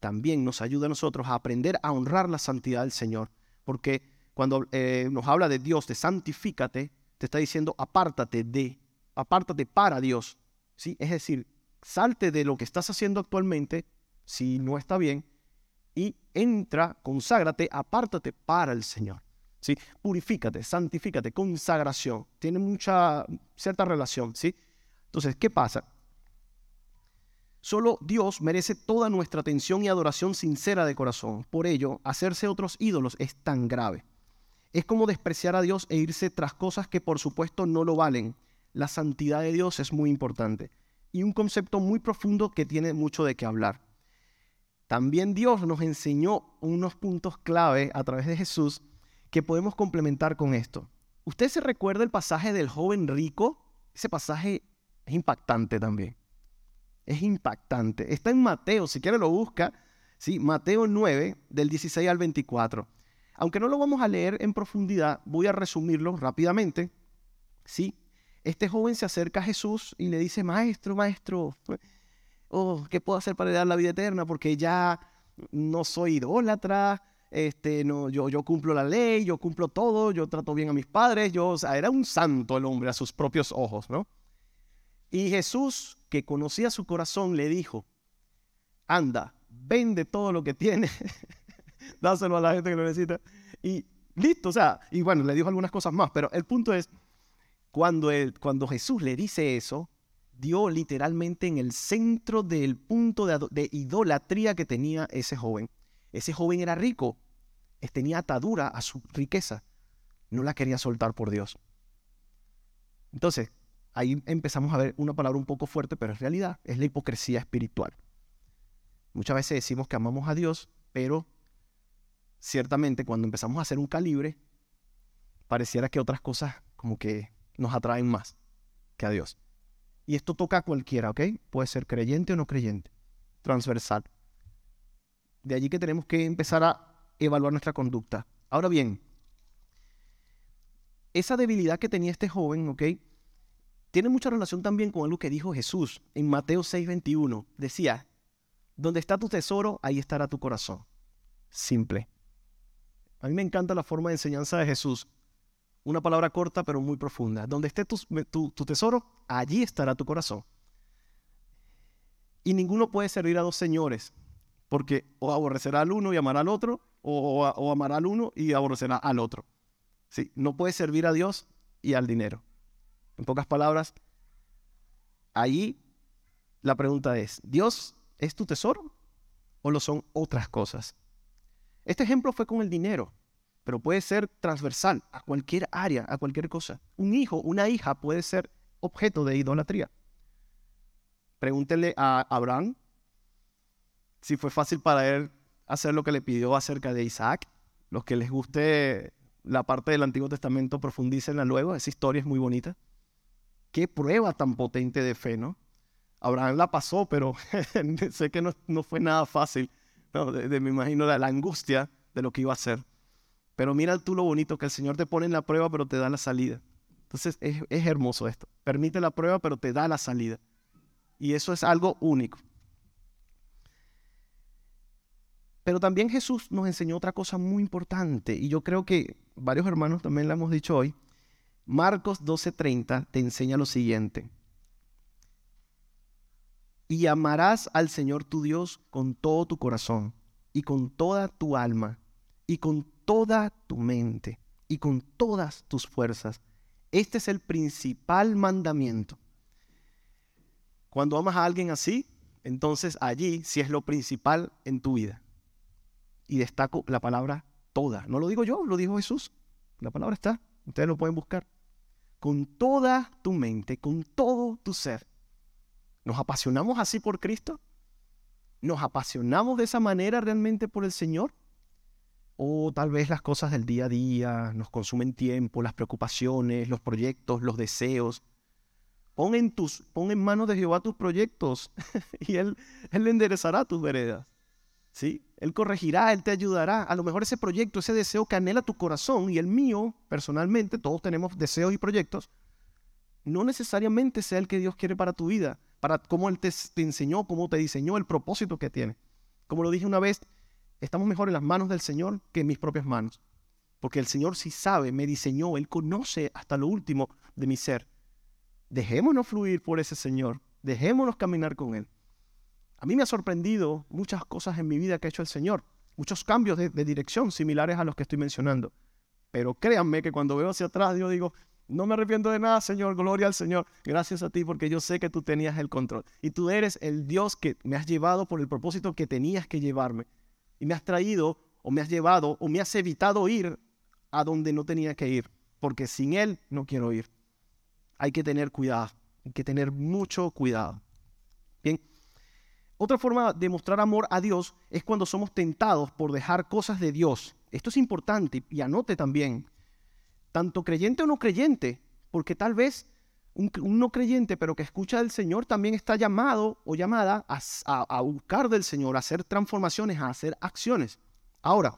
también nos ayuda a nosotros a aprender a honrar la santidad del Señor. Porque cuando eh, nos habla de Dios, de santifícate, te está diciendo apártate de, apártate para Dios. ¿sí? Es decir, salte de lo que estás haciendo actualmente, si no está bien, y entra, conságrate, apártate para el Señor. ¿sí? Purifícate, santifícate, consagración. Tiene mucha, cierta relación. ¿sí? Entonces, ¿qué pasa? Solo Dios merece toda nuestra atención y adoración sincera de corazón. Por ello, hacerse otros ídolos es tan grave. Es como despreciar a Dios e irse tras cosas que por supuesto no lo valen. La santidad de Dios es muy importante y un concepto muy profundo que tiene mucho de qué hablar. también Dios nos enseñó unos puntos clave a través de Jesús que podemos complementar con esto. ¿Usted se recuerda el pasaje del joven rico? Ese pasaje es impactante también. Es impactante. Está en Mateo, si quiere lo busca. Sí, Mateo 9, del 16 al 24. Aunque no lo vamos a leer en profundidad, voy a resumirlo rápidamente. Sí, este joven se acerca a Jesús y le dice, maestro, maestro, oh, ¿qué puedo hacer para dar la vida eterna? Porque ya no soy idólatra, este, no, yo, yo cumplo la ley, yo cumplo todo, yo trato bien a mis padres, yo, o sea, era un santo el hombre a sus propios ojos, ¿no? Y Jesús, que conocía su corazón, le dijo, anda, vende todo lo que tienes, dáselo a la gente que lo necesita, y listo, o sea, y bueno, le dijo algunas cosas más, pero el punto es, cuando, cuando Jesús le dice eso, dio literalmente en el centro del punto de, idolatría que tenía ese joven. Ese joven era rico, tenía atadura a su riqueza, no la quería soltar por Dios. Entonces, ahí empezamos a ver una palabra un poco fuerte, pero en realidad es la hipocresía espiritual. Muchas veces decimos que amamos a Dios, pero ciertamente cuando empezamos a hacer un calibre, pareciera que otras cosas como que nos atraen más que a Dios. Y esto toca a cualquiera, ¿ok? Puede ser creyente o no creyente, transversal. De allí que tenemos que empezar a evaluar nuestra conducta. Ahora bien, esa debilidad que tenía este joven, ¿ok? Tiene mucha relación también con algo que dijo Jesús en Mateo 6:21. Decía, donde está tu tesoro, ahí estará tu corazón. Simple. A mí me encanta la forma de enseñanza de Jesús. Una palabra corta pero muy profunda. Donde esté tu, tesoro, allí estará tu corazón. Y ninguno puede servir a dos señores, porque o aborrecerá al uno y amará al otro, o, amará al uno y aborrecerá al otro. Sí, no puede servir a Dios y al dinero. En pocas palabras, allí la pregunta es, ¿Dios es tu tesoro o lo son otras cosas? Este ejemplo fue con el dinero pero puede ser transversal a cualquier área, a cualquier cosa. Un hijo, una hija puede ser objeto de idolatría. Pregúntele a Abraham si fue fácil para él hacer lo que le pidió acerca de Isaac. Los que les guste la parte del Antiguo Testamento, profundícenla luego. Esa historia es muy bonita. Qué prueba tan potente de fe, ¿no? Abraham la pasó, pero sé que no, fue nada fácil. me imagino la angustia de lo que iba a hacer. Pero mira tú lo bonito que el Señor te pone en la prueba, pero te da la salida. Entonces es, hermoso esto. Permite la prueba, pero te da la salida. Y eso es algo único. Pero también Jesús nos enseñó otra cosa muy importante, y yo creo que varios hermanos también la hemos dicho hoy. Marcos 12:30 te enseña lo siguiente. Y amarás al Señor tu Dios con todo tu corazón, y con toda tu alma, y con toda tu mente y con todas tus fuerzas. Este es el principal mandamiento. Cuando amas a alguien así, entonces allí sí es lo principal en tu vida. Y destaco la palabra toda. No lo digo yo, lo dijo Jesús. La palabra está. Ustedes lo pueden buscar. Con toda tu mente, con todo tu ser. ¿Nos apasionamos así por Cristo? ¿Nos apasionamos de esa manera realmente por el Señor? O tal vez las cosas del día a día nos consumen tiempo, las preocupaciones, los proyectos, los deseos. Pon en, tus, en manos de Jehová tus proyectos y él, él enderezará tus veredas. ¿Sí? Él corregirá, Él te ayudará. A lo mejor ese proyecto, ese deseo que anhela tu corazón y el mío, personalmente, todos tenemos deseos y proyectos, no necesariamente sea el que Dios quiere para tu vida, para cómo Él te, te enseñó, cómo te diseñó, el propósito que tiene. Como lo dije una vez, estamos mejor en las manos del Señor que en mis propias manos. Porque el Señor sí sabe, me diseñó, Él conoce hasta lo último de mi ser. Dejémonos fluir por ese Señor, dejémonos caminar con Él. A mí me ha sorprendido muchas cosas en mi vida que ha hecho el Señor, muchos cambios de, dirección similares a los que estoy mencionando. Pero créanme que cuando veo hacia atrás, yo digo, no me arrepiento de nada, Señor, gloria al Señor. Gracias a ti porque yo sé que tú tenías el control. Y tú eres el Dios que me has llevado por el propósito que tenías que llevarme y me has traído o me has llevado o me has evitado ir a donde no tenía que ir, porque sin Él no quiero ir. Hay que tener cuidado, hay que tener mucho cuidado. Bien, Otra forma de mostrar amor a Dios es cuando somos tentados por dejar cosas de Dios. Esto es importante y anote también, tanto creyente o no creyente, porque tal vez un, no creyente pero que escucha del Señor también está llamado o llamada a, buscar del Señor, a hacer transformaciones, a hacer acciones. Ahora,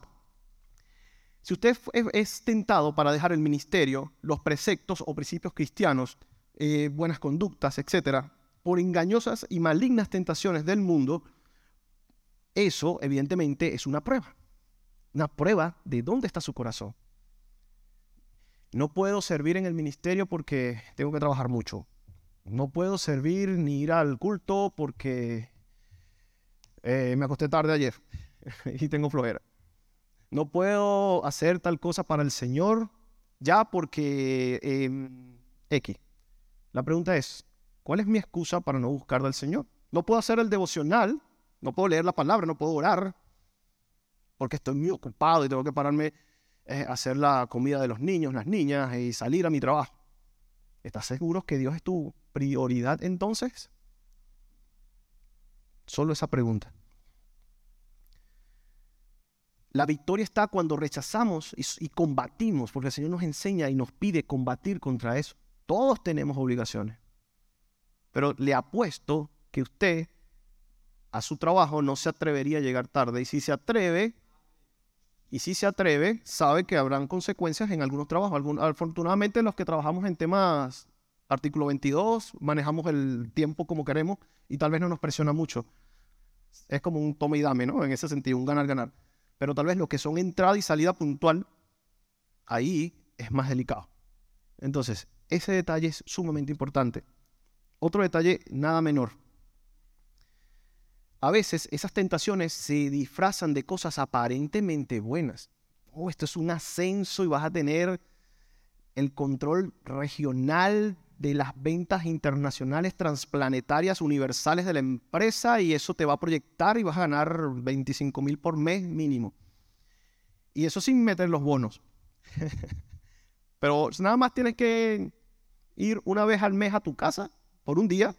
si usted es tentado para dejar el ministerio, los preceptos o principios cristianos, eh, buenas conductas, etc., por engañosas y malignas tentaciones del mundo, eso evidentemente es una prueba. Una prueba de dónde está su corazón. No puedo servir en el ministerio porque tengo que trabajar mucho. No puedo servir ni ir al culto porque eh, me acosté tarde ayer y tengo flojera no puedo hacer tal cosa para el Señor ya porque em, X. La pregunta es, ¿cuál es mi excusa para no buscar del Señor? No puedo hacer el devocional, no puedo leer la palabra, no puedo orar, porque estoy muy ocupado y tengo que pararme eh, a hacer la comida de los niños, las niñas y salir a mi trabajo. ¿Estás seguro que Dios es tu prioridad entonces? Solo esa pregunta. La victoria está cuando rechazamos y, combatimos, porque el Señor nos enseña y nos pide combatir contra eso. Todos tenemos obligaciones. Pero le apuesto que usted a su trabajo no se atrevería a llegar tarde. Y si se atreve, y si se atreve, sabe que habrán consecuencias en algunos trabajos. afortunadamente los que trabajamos en temas artículo 22, manejamos el tiempo como queremos y tal vez no nos presiona mucho. Es como un toma y dame, ¿no? En ese sentido, un ganar-ganar. Pero tal vez los que son entrada y salida puntual, ahí es más delicado. Entonces, ese detalle es sumamente importante. Otro detalle nada menor. A veces esas tentaciones se disfrazan de cosas aparentemente buenas. Oh, esto es un ascenso y vas a tener el control regional de las ventas internacionales transplanetarias universales de la empresa y eso te va a proyectar y vas a ganar 25 mil por mes mínimo. Y eso sin meter los bonos. Pero nada más tienes que ir una vez al mes a tu casa por un día,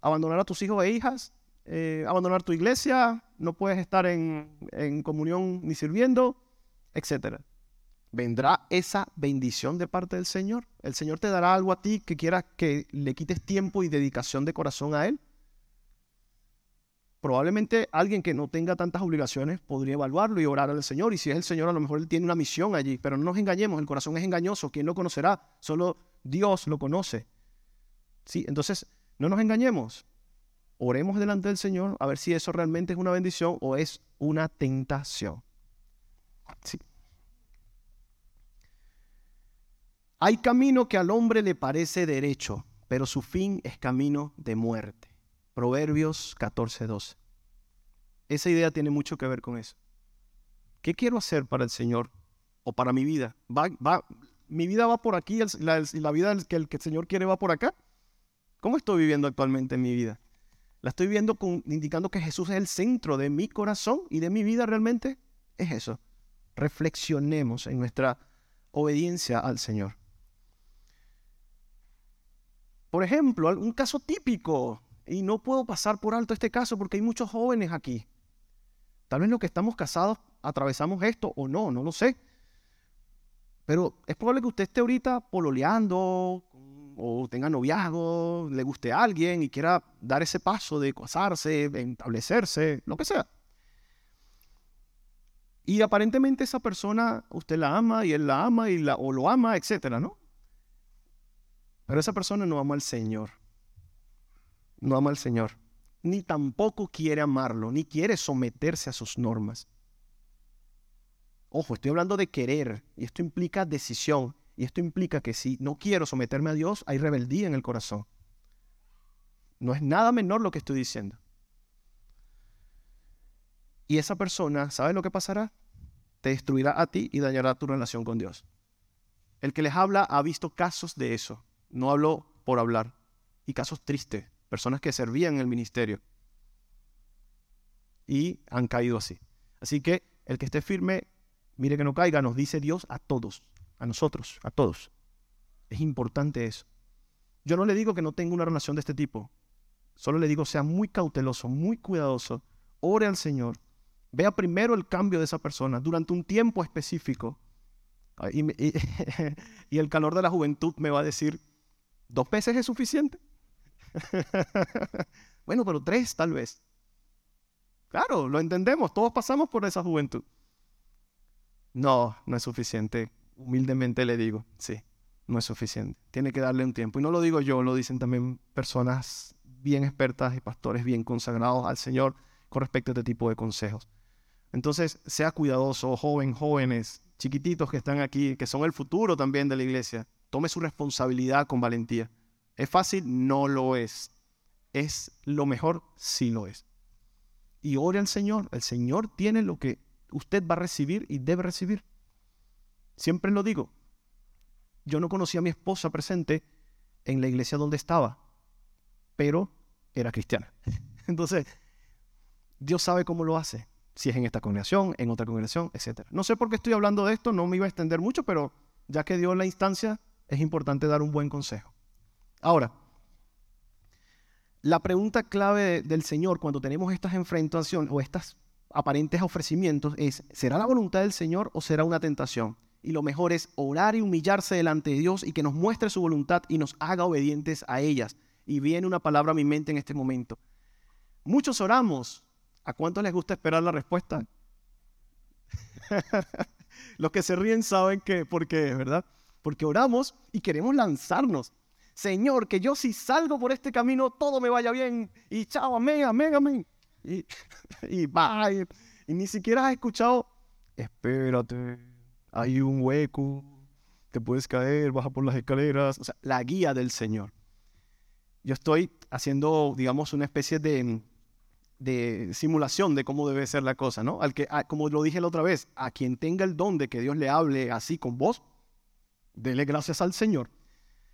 abandonar a tus hijos e hijas, eh, abandonar tu iglesia, no puedes estar en, en comunión ni sirviendo, etcétera vendrá esa bendición de parte del Señor. El Señor te dará algo a ti que quiera que le quites tiempo y dedicación de corazón a Él. Probablemente alguien que no tenga tantas obligaciones podría evaluarlo y orar al Señor. Y si es el Señor, a lo mejor Él tiene una misión allí. Pero no nos engañemos, el corazón es engañoso. ¿Quién lo conocerá? Solo Dios lo conoce. Sí, entonces no nos engañemos. Oremos delante del Señor a ver si eso realmente es una bendición o es una tentación. Sí. Hay camino que al hombre le parece derecho, pero su fin es camino de muerte. Proverbios 14:12. Esa idea tiene mucho que ver con eso. ¿Qué quiero hacer para el Señor o para mi vida? ¿Va, va, ¿Mi vida va por aquí y la, vida que el, que el Señor quiere va por acá? ¿Cómo estoy viviendo actualmente en mi vida? ¿La estoy viendo con, indicando que Jesús es el centro de mi corazón y de mi vida realmente? Es eso. Reflexionemos en nuestra obediencia al Señor. Por ejemplo, un caso típico, y no puedo pasar por alto este caso porque hay muchos jóvenes aquí. Tal vez los que estamos casados atravesamos esto o no, no lo sé. Pero es probable que usted esté ahorita pololeando o tenga noviazgo, le guste a alguien y quiera dar ese paso de casarse, establecerse, lo que sea. Y aparentemente esa persona usted la ama y él la ama y la, o lo ama, etcétera, ¿no? Pero esa persona no ama al Señor. No ama al Señor. Ni tampoco quiere amarlo, ni quiere someterse a sus normas. Ojo, estoy hablando de querer, y esto implica decisión, y esto implica que si no quiero someterme a Dios, hay rebeldía en el corazón. No es nada menor lo que estoy diciendo. Y esa persona, ¿sabes lo que pasará? Te destruirá a ti y dañará tu relación con Dios. El que les habla ha visto casos de eso. No hablo por hablar. Y casos tristes, personas que servían en el ministerio y han caído así. Así que el que esté firme, mire que no caiga, nos dice Dios a todos, a nosotros, a todos. Es importante eso. Yo no le digo que no tenga una relación de este tipo. Solo le digo, sea muy cauteloso, muy cuidadoso. Ore al Señor. Vea primero el cambio de esa persona durante un tiempo específico. Y, el calor de la juventud me va a decir, ¿dos veces es suficiente? bueno, pero tres tal vez. Claro, lo entendemos, todos pasamos por esa juventud. No, no es suficiente. Humildemente le digo, sí, no es suficiente. Tiene que darle un tiempo. Y no lo digo yo, lo dicen también personas bien expertas y pastores bien consagrados al Señor con respecto a este tipo de consejos. Entonces, sea cuidadoso, joven, jóvenes, chiquititos que están aquí, que son el futuro también de la iglesia. Tome su responsabilidad con valentía. ¿Es fácil? No lo es. ¿Es lo mejor? Sí lo es. Y ore al Señor. El Señor tiene lo que usted va a recibir y debe recibir. Siempre lo digo. Yo no conocí a mi esposa presente en la iglesia donde estaba, pero era cristiana. Entonces, Dios sabe cómo lo hace. Si es en esta congregación, en otra congregación, etc. No sé por qué estoy hablando de esto, no me iba a extender mucho, pero ya que dio la instancia, es importante dar un buen consejo. Ahora, la pregunta clave del Señor cuando tenemos estas enfrentaciones o estas aparentes ofrecimientos es, ¿será la voluntad del Señor o será una tentación? Y lo mejor es orar y humillarse delante de Dios y que nos muestre su voluntad y nos haga obedientes a ellas. Y viene una palabra a mi mente en este momento. Muchos oramos. ¿A cuántos les gusta esperar la respuesta? Los que se ríen saben que, por qué, ¿verdad? Porque oramos y queremos lanzarnos. Señor, que yo si salgo por este camino todo me vaya bien. Y chao, amén, amén, amén. Y, y bye. Y ni siquiera has escuchado, espérate, hay un hueco, te puedes caer, baja por las escaleras. O sea, la guía del Señor. Yo estoy haciendo, digamos, una especie de, de simulación de cómo debe ser la cosa, ¿no? Al que, como lo dije la otra vez, a quien tenga el don de que Dios le hable así con vos, dele gracias al Señor.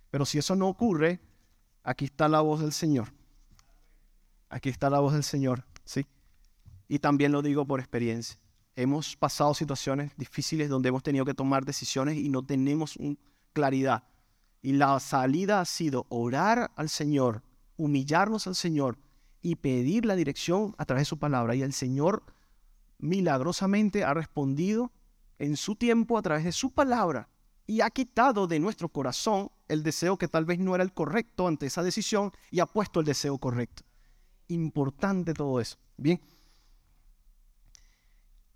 Pero si eso no ocurre, aquí está la voz del Señor. Aquí está la voz del Señor, ¿sí? Y también lo digo por experiencia. Hemos pasado situaciones difíciles donde hemos tenido que tomar decisiones y no tenemos claridad. Y la salida ha sido orar al Señor, humillarnos al Señor y pedir la dirección a través de su palabra. Y el Señor milagrosamente ha respondido en su tiempo a través de su palabra y ha quitado de nuestro corazón el deseo que tal vez no era el correcto ante esa decisión y ha puesto el deseo correcto. Importante todo eso. Bien.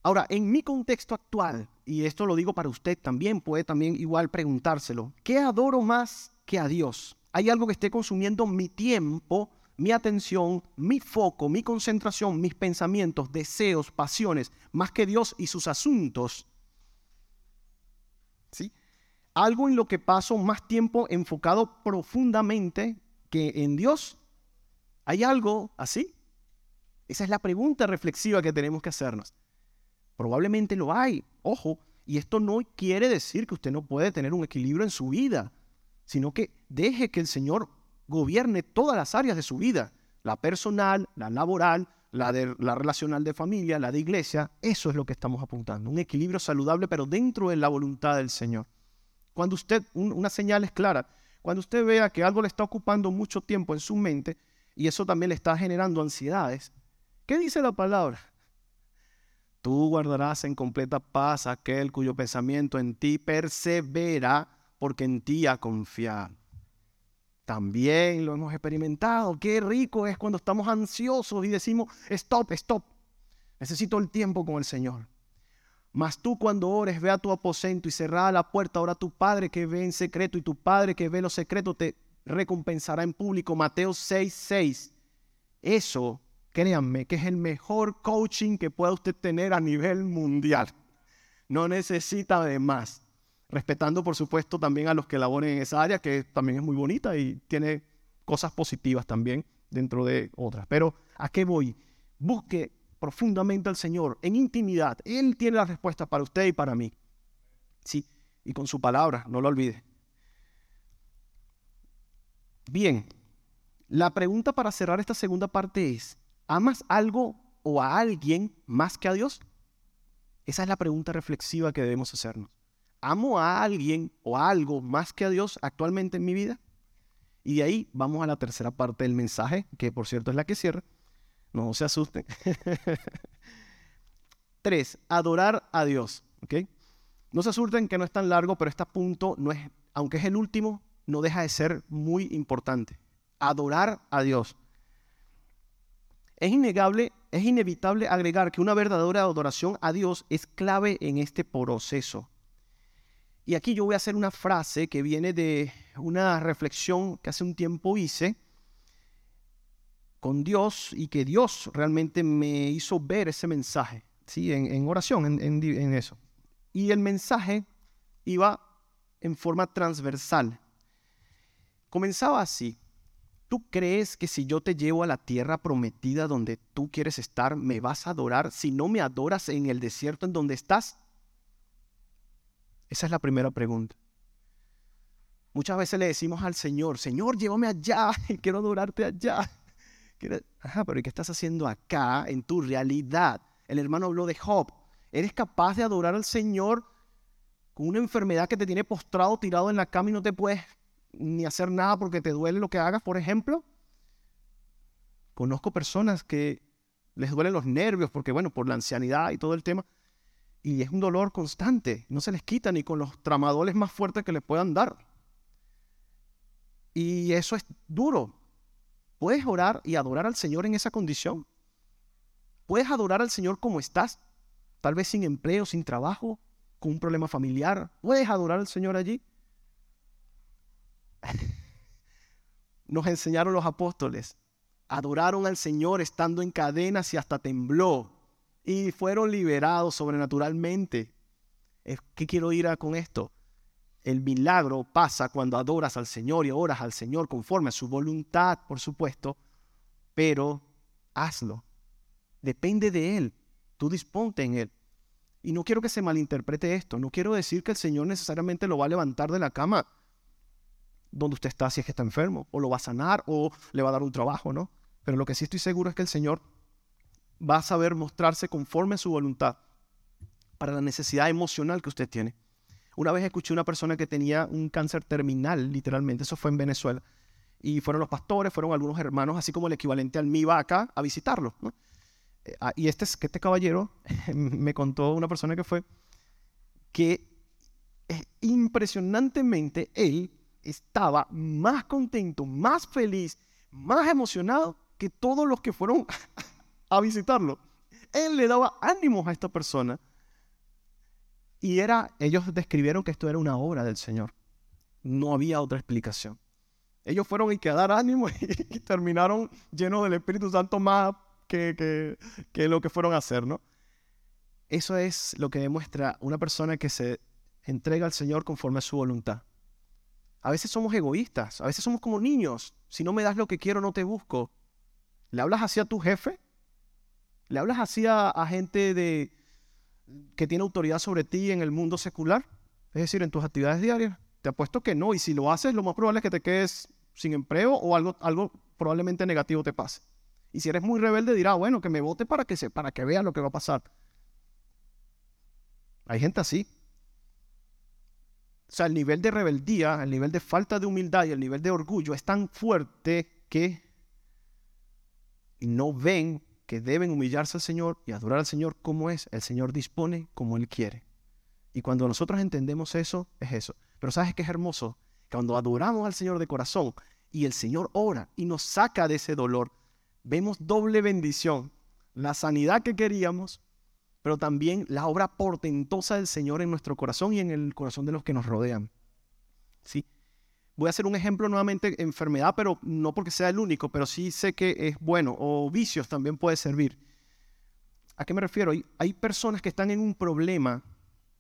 Ahora, en mi contexto actual, y esto lo digo para usted también, puede también igual preguntárselo, ¿qué adoro más que a Dios? ¿Hay algo que esté consumiendo mi tiempo, mi atención, mi foco, mi concentración, mis pensamientos, deseos, pasiones, más que Dios y sus asuntos? ¿Sí? algo en lo que paso más tiempo enfocado profundamente que en Dios? ¿Hay algo así? Esa es la pregunta reflexiva que tenemos que hacernos. Probablemente lo hay, ojo, y esto no quiere decir que usted no puede tener un equilibrio en su vida, sino que deje que el Señor gobierne todas las áreas de su vida, la personal, la laboral, la, de, la relacional de familia, la de iglesia, eso es lo que estamos apuntando, un equilibrio saludable, pero dentro de la voluntad del Señor. Cuando usted, una señal es clara, cuando usted vea que algo le está ocupando mucho tiempo en su mente y eso también le está generando ansiedades, ¿qué dice la palabra? Tú guardarás en completa paz aquel cuyo pensamiento en ti persevera porque en ti ha confiado. También lo hemos experimentado. Qué rico es cuando estamos ansiosos y decimos, stop, stop. Necesito el tiempo con el Señor. Mas tú cuando ores, ve a tu aposento y cerrada la puerta, ahora tu Padre que ve en secreto y tu Padre que ve lo secreto te recompensará en público. Mateo 6, 6. Eso, créanme, que es el mejor coaching que pueda usted tener a nivel mundial. No necesita de más. Respetando, por supuesto, también a los que laboren en esa área, que también es muy bonita y tiene cosas positivas también dentro de otras. Pero, ¿a qué voy? Busque profundamente al Señor, en intimidad. Él tiene la respuesta para usted y para mí. Sí, y con su palabra, no lo olvide. Bien, la pregunta para cerrar esta segunda parte es, ¿amas algo o a alguien más que a Dios? Esa es la pregunta reflexiva que debemos hacernos. ¿Amo a alguien o a algo más que a Dios actualmente en mi vida? Y de ahí vamos a la tercera parte del mensaje, que por cierto es la que cierra. No se asusten. Tres, adorar a Dios. No se asusten que no es tan largo, pero este punto, no es, aunque es el último, no deja de ser muy importante. Adorar a Dios. Es innegable, es inevitable agregar que una verdadera adoración a Dios es clave en este proceso. Y aquí yo voy a hacer una frase que viene de una reflexión que hace un tiempo hice con Dios y que Dios realmente me hizo ver ese mensaje, ¿sí? en, oración, en, eso. Y el mensaje iba en forma transversal. Comenzaba así. ¿Tú crees que si yo te llevo a la tierra prometida donde tú quieres estar, me vas a adorar si no me adoras en el desierto en donde estás? Esa es la primera pregunta. Muchas veces le decimos al Señor, Señor, llévame allá, quiero adorarte allá. Ajá, pero ¿y qué estás haciendo acá en tu realidad? El hermano habló de Job. ¿Eres capaz de adorar al Señor con una enfermedad que te tiene postrado, tirado en la cama y no te puedes ni hacer nada porque te duele lo que hagas, por ejemplo? Conozco personas que les duelen los nervios porque, bueno, por la ancianidad y todo el tema y es un dolor constante, no se les quita ni con los tramadoles más fuertes que les puedan dar. Y eso es duro. ¿Puedes orar y adorar al Señor en esa condición? ¿Puedes adorar al Señor como estás? Tal vez sin empleo, sin trabajo, con un problema familiar. ¿Puedes adorar al Señor allí? Nos enseñaron los apóstoles. Adoraron al Señor estando en cadenas y hasta tembló y fueron liberados sobrenaturalmente. ¿Qué quiero ir a con esto? El milagro pasa cuando adoras al Señor y oras al Señor conforme a su voluntad, por supuesto, pero hazlo. Depende de Él. Tú disponte en Él. Y no quiero que se malinterprete esto. No quiero decir que el Señor necesariamente lo va a levantar de la cama donde usted está si es que está enfermo, o lo va a sanar, o le va a dar un trabajo, ¿no? Pero lo que sí estoy seguro es que el Señor va a saber mostrarse conforme a su voluntad para la necesidad emocional que usted tiene. Una vez escuché una persona que tenía un cáncer terminal, literalmente, eso fue en Venezuela, y fueron los pastores, fueron algunos hermanos, así como el equivalente al MIBA acá, a visitarlo. Eh, ah, y este, este caballero me contó una persona que fue que eh, impresionantemente él estaba más contento, más feliz, más emocionado que todos los que fueron a visitarlo. Él le daba ánimos a esta persona. Y era, ellos describieron que esto era una obra del Señor. No había otra explicación. Ellos fueron y que a dar ánimo y, terminaron llenos del Espíritu Santo más que, que, que lo que fueron a hacer, ¿no? Eso es lo que demuestra una persona que se entrega al Señor conforme a su voluntad. A veces somos egoístas, a veces somos como niños. Si no me das lo que quiero, no te busco. ¿Le hablas así a tu jefe? ¿Le hablas así a, gente de, que tiene autoridad sobre ti en el mundo secular? Es decir, en tus actividades diarias. Te apuesto que no. Y si lo haces, lo más probable es que te quedes sin empleo o algo, algo probablemente negativo te pase. Y si eres muy rebelde, dirá, bueno, que me vote para que, se, para que vea lo que va a pasar. Hay gente así. O sea, el nivel de rebeldía, el nivel de falta de humildad y el nivel de orgullo es tan fuerte que no ven que deben humillarse al Señor y adorar al Señor como es. El Señor dispone como Él quiere. Y cuando nosotros entendemos eso, es eso. Pero ¿sabes qué es hermoso? Cuando adoramos al Señor de corazón y el Señor ora y nos saca de ese dolor, vemos doble bendición. La sanidad que queríamos, pero también la obra portentosa del Señor en nuestro corazón y en el corazón de los que nos rodean. ¿Sí? Voy a hacer un ejemplo nuevamente, enfermedad, pero no porque sea el único, pero sí sé que es bueno, o vicios también puede servir. ¿A qué me refiero? Hay, personas que están en un problema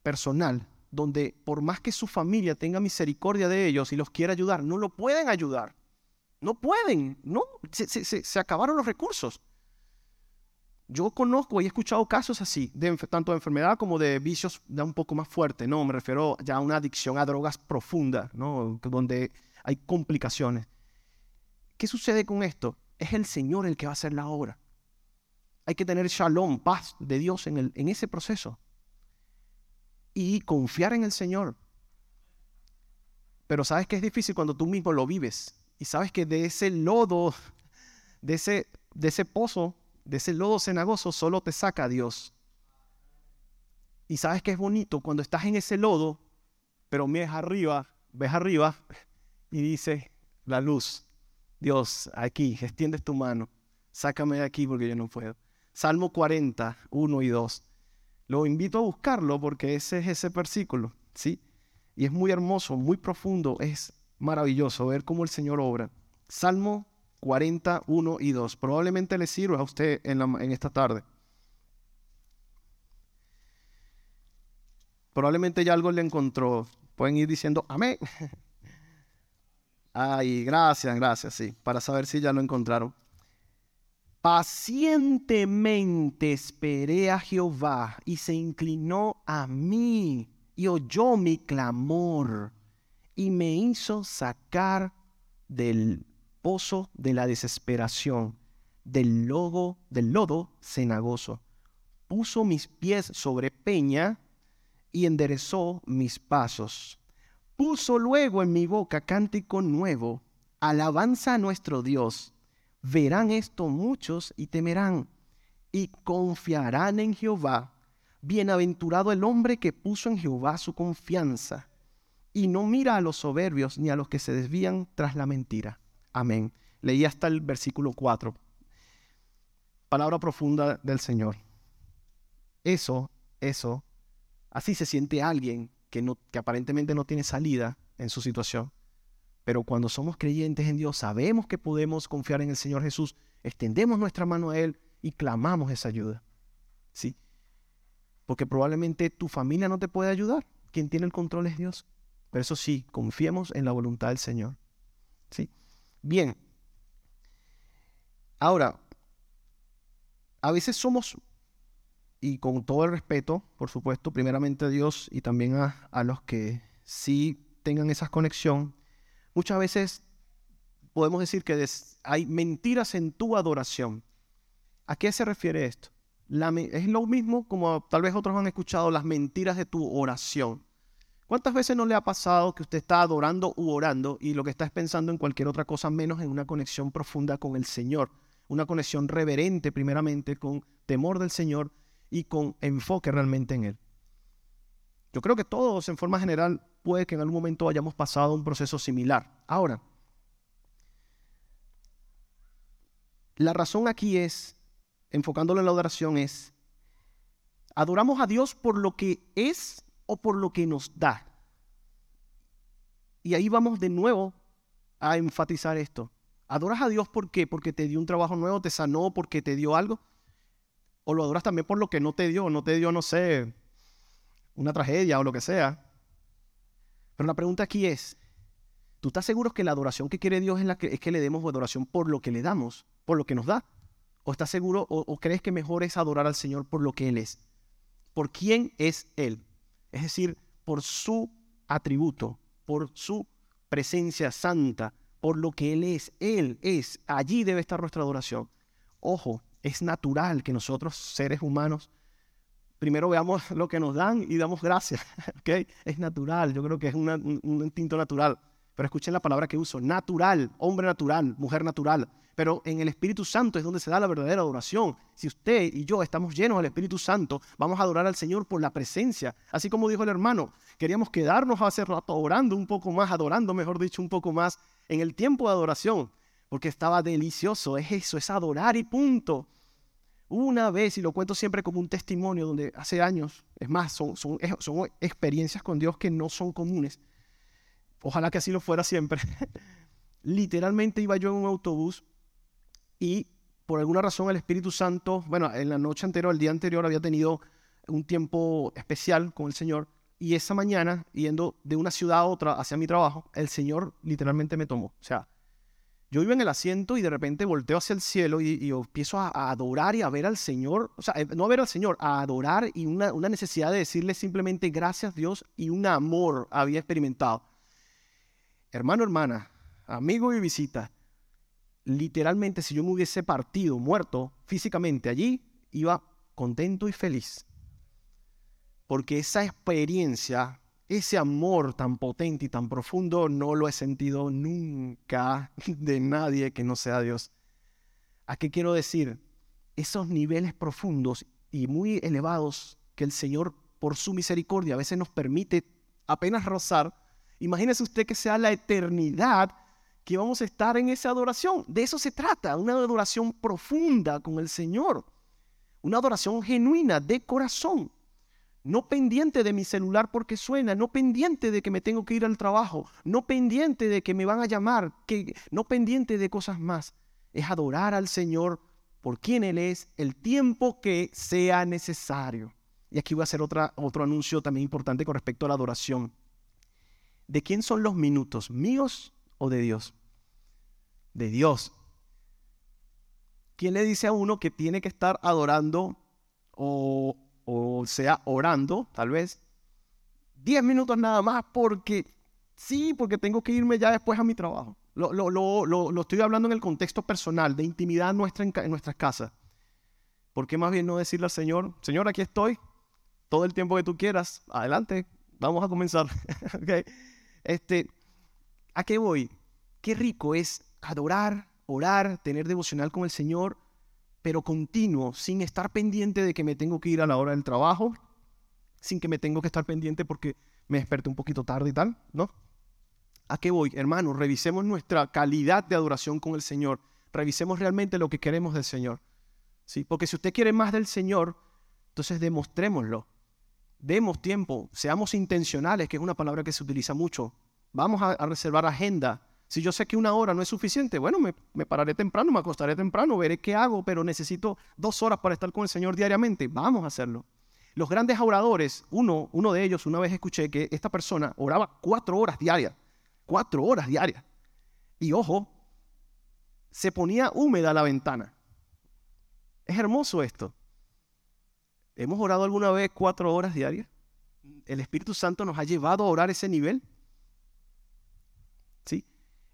personal donde por más que su familia tenga misericordia de ellos y los quiera ayudar, no lo pueden ayudar. No pueden, no, se, se acabaron los recursos. Yo conozco y he escuchado casos así, de, tanto de enfermedad como de vicios ya un poco más fuertes, ¿no? Me refiero ya a una adicción a drogas profunda, ¿no? Donde hay complicaciones. ¿Qué sucede con esto? Es el Señor el que va a hacer la obra. Hay que tener shalom, paz de Dios en, el, en ese proceso. Y confiar en el Señor. Pero sabes que es difícil cuando tú mismo lo vives Y sabes que de ese lodo, de ese, de ese pozo, de ese lodo cenagoso, solo te saca Dios. Y sabes que es bonito cuando estás en ese lodo, pero ves arriba, ves arriba y dice la luz. Dios, aquí, extiendes tu mano, sácame de aquí porque yo no puedo. Salmo 40, 1 y 2. Lo invito a buscarlo porque ese es ese versículo, ¿sí? Y es muy hermoso, muy profundo, es maravilloso ver cómo el Señor obra. Salmo 40, 1 y 2. Probablemente le sirva a usted en, en esta tarde. Probablemente ya algo le encontró. Pueden ir diciendo amén. Ay, gracias, gracias, sí, para saber si ya lo encontraron. Pacientemente esperé a Jehová y se inclinó a mí y oyó mi clamor y me hizo sacar del pozo de la desesperación, del lodo, del lodo cenagoso. Puso mis pies sobre peña y enderezó mis pasos. Puso luego en mi boca cántico nuevo, alabanza a nuestro Dios. Verán esto muchos y temerán, y confiarán en Jehová. Bienaventurado el hombre que puso en Jehová su confianza, y no mira a los soberbios ni a los que se desvían tras la mentira. Amén. Leí hasta el versículo 4. Palabra profunda del Señor. Eso, eso Así se siente alguien que, que aparentemente no tiene salida en su situación. Pero cuando somos creyentes en Dios, sabemos que podemos confiar en el Señor Jesús, extendemos nuestra mano a Él y clamamos esa ayuda. ¿Sí? Porque probablemente tu familia no te puede ayudar. Quien tiene el control es Dios. Pero eso sí, confiemos en la voluntad del Señor. ¿Sí? Bien. Ahora, a veces somos y con todo el respeto, por supuesto, primeramente a Dios y también a, los que sí tengan esa conexión, muchas veces podemos decir que hay mentiras en tu adoración. ¿A qué se refiere esto? es lo mismo como tal vez otros han escuchado las mentiras de tu oración. ¿Cuántas veces no le ha pasado que usted está adorando u orando y lo que está es pensando en cualquier otra cosa menos en una conexión profunda con el Señor? Una conexión reverente primeramente con temor del Señor y con enfoque realmente en Él. Yo creo que todos en forma general puede que en algún momento hayamos pasado un proceso similar. Ahora, la razón aquí es, enfocándolo en la adoración, es, adoramos a Dios por lo que es o por lo que nos da. Y ahí vamos de nuevo a enfatizar esto. ¿Adoras a Dios por qué? Porque te dio un trabajo nuevo, te sanó, porque te dio algo o lo adoras también por lo que no te dio, no te dio, no sé, una tragedia o lo que sea. Pero la pregunta aquí es, ¿tú estás seguro que la adoración que quiere Dios es, la que, es que le demos adoración por lo que le damos, por lo que nos da? ¿O estás seguro o, o crees que mejor es adorar al Señor por lo que Él es? ¿Por quién es Él? Es decir, por su atributo, por su presencia santa, por lo que Él es. Él es. Allí debe estar nuestra adoración. Ojo, es natural que nosotros, seres humanos, primero veamos lo que nos dan y damos gracias. ¿okay? Es natural, yo creo que es un, instinto natural. Pero escuchen la palabra que uso, natural, hombre natural, mujer natural. Pero en el Espíritu Santo es donde se da la verdadera adoración. Si usted y yo estamos llenos del Espíritu Santo, vamos a adorar al Señor por la presencia. Así como dijo el hermano, queríamos quedarnos hace rato orando un poco más, adorando, mejor dicho, un poco más en el tiempo de adoración porque estaba delicioso. Es eso, es adorar y punto. Una vez, y lo cuento siempre como un testimonio, donde hace años, es más, son, son, son experiencias con Dios que no son comunes. Ojalá que así lo fuera siempre. Literalmente iba yo en un autobús y por alguna razón el Espíritu Santo, bueno, en la noche anterior, el día anterior había tenido un tiempo especial con el Señor y esa mañana, yendo de una ciudad a otra hacia mi trabajo, el Señor literalmente me tomó. O sea, yo iba en el asiento y de repente volteo hacia el cielo y, empiezo a, adorar y a ver al Señor, o sea, eh, no a ver al Señor, a adorar y una, una necesidad de decirle simplemente gracias Dios y un amor había experimentado. Hermano, hermana, amigo y visita, literalmente si yo me hubiese partido, muerto físicamente allí, iba contento y feliz. Porque esa experiencia ese amor tan potente y tan profundo no lo he sentido nunca de nadie que no sea Dios. ¿A qué quiero decir? Esos niveles profundos y muy elevados que el Señor, por su misericordia, a veces nos permite apenas rozar. Imagínese usted que sea la eternidad que vamos a estar en esa adoración. De eso se trata, una adoración profunda con el Señor. Una adoración genuina, de corazón. No pendiente de mi celular porque suena, no pendiente de que me tengo que ir al trabajo, no pendiente de que me van a llamar, que, no pendiente de cosas más. Es adorar al Señor por quien Él es el tiempo que sea necesario. Y aquí voy a hacer otro anuncio también importante con respecto a la adoración. ¿De quién son los minutos? ¿Míos o de Dios? De Dios. ¿Quién le dice a uno que tiene que estar adorando o, o sea orando, tal vez, 10 minutos nada más porque sí, porque tengo que irme ya después a mi trabajo? Lo, lo, lo, lo estoy hablando en el contexto personal, de intimidad nuestra en, en nuestras casas. ¿Por qué más bien no decirle al Señor, Señor, aquí estoy, todo el tiempo que tú quieras, adelante, vamos a comenzar. okay. Este, ¿A qué voy? Qué rico es adorar, orar, tener devocional con el Señor, pero continuo, sin estar pendiente de que me tengo que ir a la hora del trabajo, sin que me tengo que estar pendiente porque me desperté un poquito tarde y tal, ¿no? ¿A qué voy? Hermanos, revisemos nuestra calidad de adoración con el Señor. Revisemos realmente lo que queremos del Señor. ¿Sí? Porque si usted quiere más del Señor, entonces demostrémoslo. Demos tiempo, seamos intencionales, que es una palabra que se utiliza mucho. Vamos a, reservar agenda. Si yo sé que una hora no es suficiente, bueno, me, me, pararé temprano, me acostaré temprano, veré qué hago, pero necesito dos horas para estar con el Señor diariamente. Vamos a hacerlo. Los grandes oradores, uno, uno de ellos, una vez escuché que esta persona oraba cuatro horas diarias cuatro horas diarias. Y ojo, se ponía húmeda la ventana. Es hermoso esto. ¿Hemos orado alguna vez cuatro horas diarias? ¿El Espíritu Santo nos ha llevado a orar ese nivel? ¿Sí?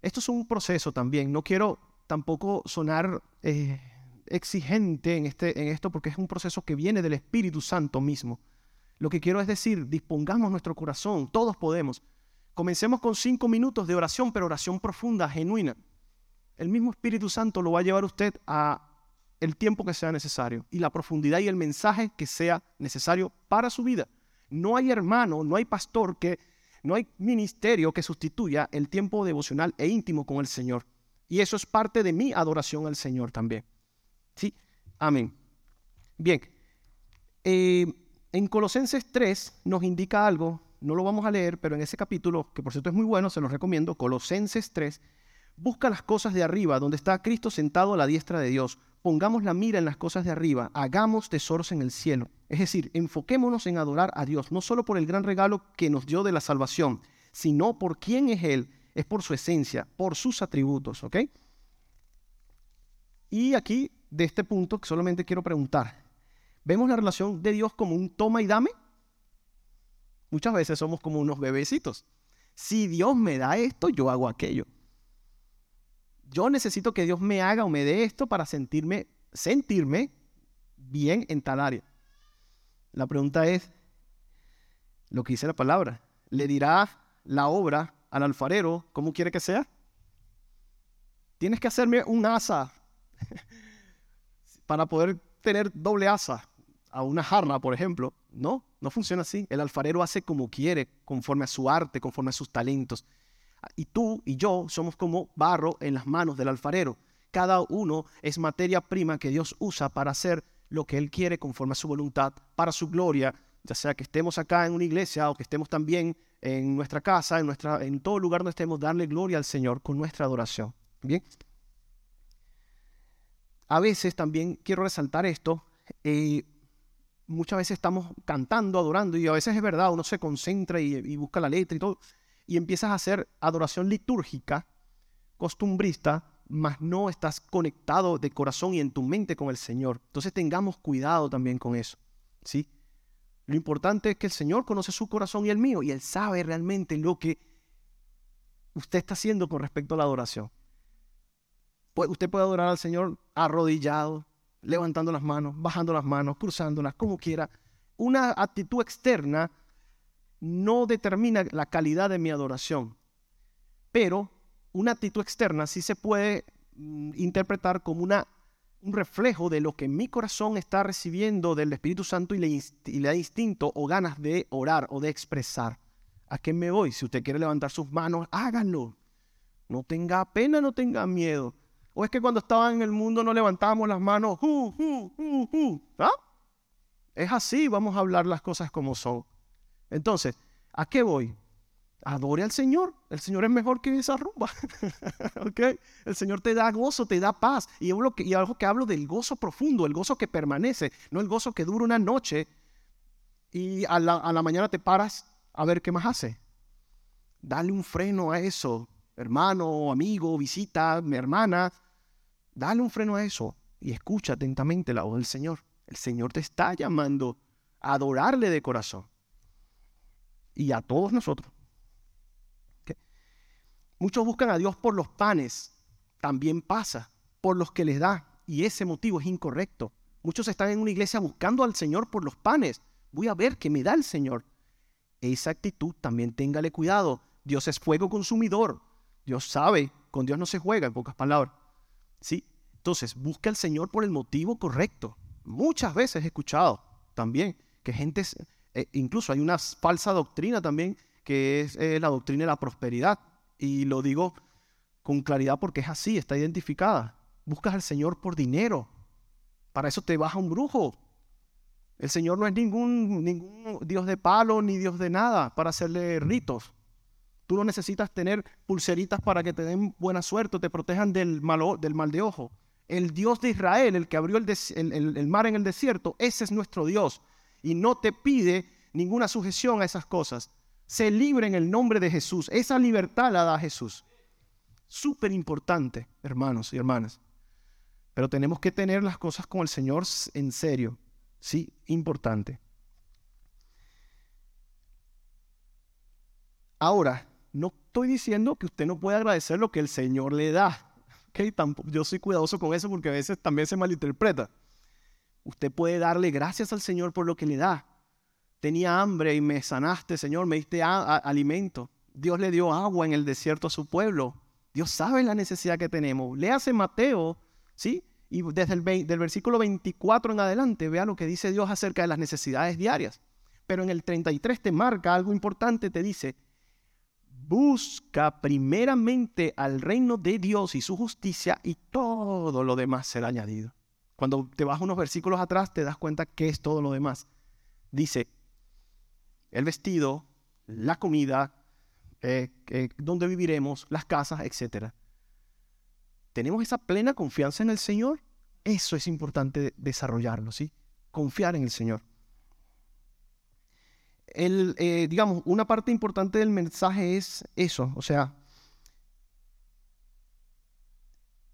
Esto es un proceso también. No quiero tampoco sonar eh, exigente en, este, en esto porque es un proceso que viene del Espíritu Santo mismo. Lo que quiero es decir, dispongamos nuestro corazón, todos podemos. Comencemos con cinco minutos de oración, pero oración profunda, genuina. El mismo Espíritu Santo lo va a llevar usted a el tiempo que sea necesario y la profundidad y el mensaje que sea necesario para su vida. No hay hermano, no hay pastor que, no hay ministerio que sustituya el tiempo devocional e íntimo con el Señor. Y eso es parte de mi adoración al Señor también. Sí, amén. Bien, eh, en Colosenses 3 nos indica algo no lo vamos a leer, pero en ese capítulo, que por cierto es muy bueno, se los recomiendo, Colosenses 3, busca las cosas de arriba, donde está Cristo sentado a la diestra de Dios. Pongamos la mira en las cosas de arriba, hagamos tesoros en el cielo. Es decir, enfoquémonos en adorar a Dios, no solo por el gran regalo que nos dio de la salvación, sino por quién es Él, es por su esencia, por sus atributos, ¿ok? Y aquí, de este punto, solamente quiero preguntar, ¿vemos la relación de Dios como un toma y dame? Muchas veces somos como unos bebecitos. Si Dios me da esto, yo hago aquello. Yo necesito que Dios me haga o me dé esto para sentirme, sentirme bien en tal área. La pregunta es, lo que dice la palabra, ¿le dirá la obra al alfarero cómo quiere que sea? Tienes que hacerme un asa para poder tener doble asa a una jarna, por ejemplo. No, no funciona así. El alfarero hace como quiere, conforme a su arte, conforme a sus talentos. Y tú y yo somos como barro en las manos del alfarero. Cada uno es materia prima que Dios usa para hacer lo que Él quiere conforme a su voluntad, para su gloria, ya sea que estemos acá en una iglesia o que estemos también en nuestra casa, en, nuestra, en todo lugar donde estemos, darle gloria al Señor con nuestra adoración. Bien. A veces también quiero resaltar esto. Eh, muchas veces estamos cantando, adorando, y a veces es verdad, uno se concentra y, busca la letra y todo, y empiezas a hacer adoración litúrgica, costumbrista, mas no estás conectado de corazón y en tu mente con el Señor. Entonces tengamos cuidado también con eso, ¿sí? Lo importante es que el Señor conoce su corazón y el mío, y Él sabe realmente lo que usted está haciendo con respecto a la adoración. Usted puede adorar al Señor arrodillado, levantando las manos, bajando las manos, cruzándolas, como quiera. Una actitud externa no determina la calidad de mi adoración. Pero una actitud externa sí se puede mm, interpretar como una, un reflejo de lo que mi corazón está recibiendo del Espíritu Santo y le, da instinto o ganas de orar o de expresar. ¿A qué me voy? Si usted quiere levantar sus manos, háganlo. No tenga pena, no tenga miedo. O es que cuando estaba en el mundo no levantábamos las manos. ¿Ah? Es así, vamos a hablar las cosas como son. Entonces, ¿a qué voy? Adore al Señor. El Señor es mejor que esa rumba. El Señor te da gozo, te da paz. Y, algo que hablo del gozo profundo, el gozo que permanece, no el gozo que dura una noche y a la, a la mañana te paras a ver qué más hace. Dale un freno a eso, hermano, amigo, visita, mi hermana. Dale un freno a eso y escucha atentamente la voz del Señor. El Señor te está llamando a adorarle de corazón y a todos nosotros. Muchos buscan a Dios por los panes, también pasa, por los que les da, y ese motivo es incorrecto. Muchos están en una iglesia buscando al Señor por los panes. Voy a ver qué me da el Señor. Esa actitud también téngale cuidado. Dios es fuego consumidor. Dios sabe, con Dios no se juega, en pocas palabras. ¿Sí? Entonces, busca al Señor por el motivo correcto. Muchas veces he escuchado también que gente eh, incluso hay una falsa doctrina también que es la doctrina de la prosperidad. Y lo digo con claridad porque es así, está identificada. Buscas al Señor por dinero. Para eso te vas a un brujo. El Señor no es ningún, ningún Dios de palo ni Dios de nada para hacerle ritos. Tú no necesitas tener pulseritas para que te den buena suerte o te protejan del mal, del mal de ojo. El Dios de Israel, el que abrió el mar en el desierto, ese es nuestro Dios y no te pide ninguna sujeción a esas cosas. Se libre en el nombre de Jesús. Esa libertad la da Jesús. Súper importante, hermanos y hermanas. Pero tenemos que tener las cosas con el Señor en serio. Sí, importante. Ahora, no estoy diciendo que usted no puede agradecer lo que el Señor le da. Okay, yo soy cuidadoso con eso porque a veces también se malinterpreta. Usted puede darle gracias al Señor por lo que le da. Tenía hambre y me sanaste, Señor, me diste alimento. Dios le dio agua en el desierto a su pueblo. Dios sabe la necesidad que tenemos. Léase Mateo, ¿sí? Y desde el versículo 24 en adelante, vea lo que dice Dios acerca de las necesidades diarias. Pero en el 33 te marca algo importante, te dice, busca primeramente al reino de Dios y su justicia y todo lo demás será añadido. Cuando te vas unos versículos atrás, te das cuenta que es todo lo demás. Dice, el vestido, la comida, eh, eh, dónde viviremos, las casas, etc. ¿Tenemos esa plena confianza en el Señor? Eso es importante desarrollarlo, ¿sí? Confiar en el Señor. El, eh, digamos, una parte importante del mensaje es eso, o sea,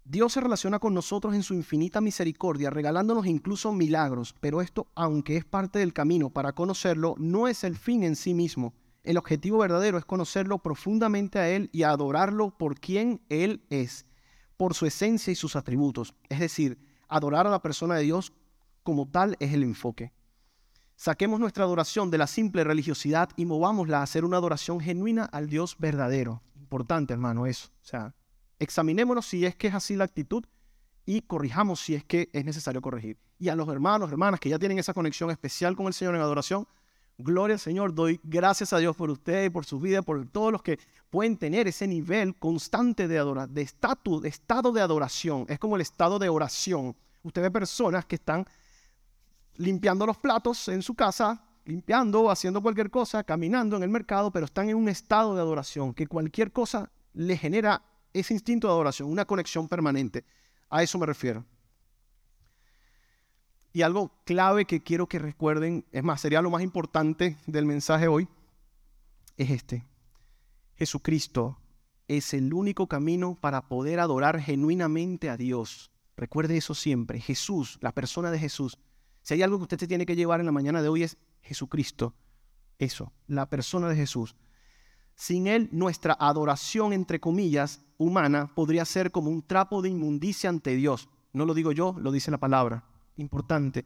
Dios se relaciona con nosotros en su infinita misericordia, regalándonos incluso milagros, pero esto, aunque es parte del camino para conocerlo, no es el fin en sí mismo. El objetivo verdadero es conocerlo profundamente a Él y adorarlo por quien Él es, por su esencia y sus atributos. Es decir, adorar a la persona de Dios como tal es el enfoque. Saquemos nuestra adoración de la simple religiosidad y movámosla a hacer una adoración genuina al Dios verdadero. Importante, hermano, eso. O sea, examinémonos si es que es así la actitud y corrijamos si es que es necesario corregir. Y a los hermanos, hermanas que ya tienen esa conexión especial con el Señor en adoración, gloria al Señor, doy gracias a Dios por ustedes, por su vida, por todos los que pueden tener ese nivel constante de adoración, de estatus, de estado de adoración. Es como el estado de oración. Usted ve personas que están limpiando los platos en su casa, limpiando, haciendo cualquier cosa, caminando en el mercado, pero están en un estado de adoración, que cualquier cosa le genera ese instinto de adoración, una conexión permanente. A eso me refiero. Y algo clave que quiero que recuerden, es más, sería lo más importante del mensaje hoy, es este. Jesucristo es el único camino para poder adorar genuinamente a Dios. Recuerde eso siempre. Jesús, la persona de Jesús. Si hay algo que usted se tiene que llevar en la mañana de hoy es Jesucristo. Eso, la persona de Jesús. Sin Él, nuestra adoración, entre comillas, humana, podría ser como un trapo de inmundicia ante Dios. No lo digo yo, lo dice la palabra. Importante.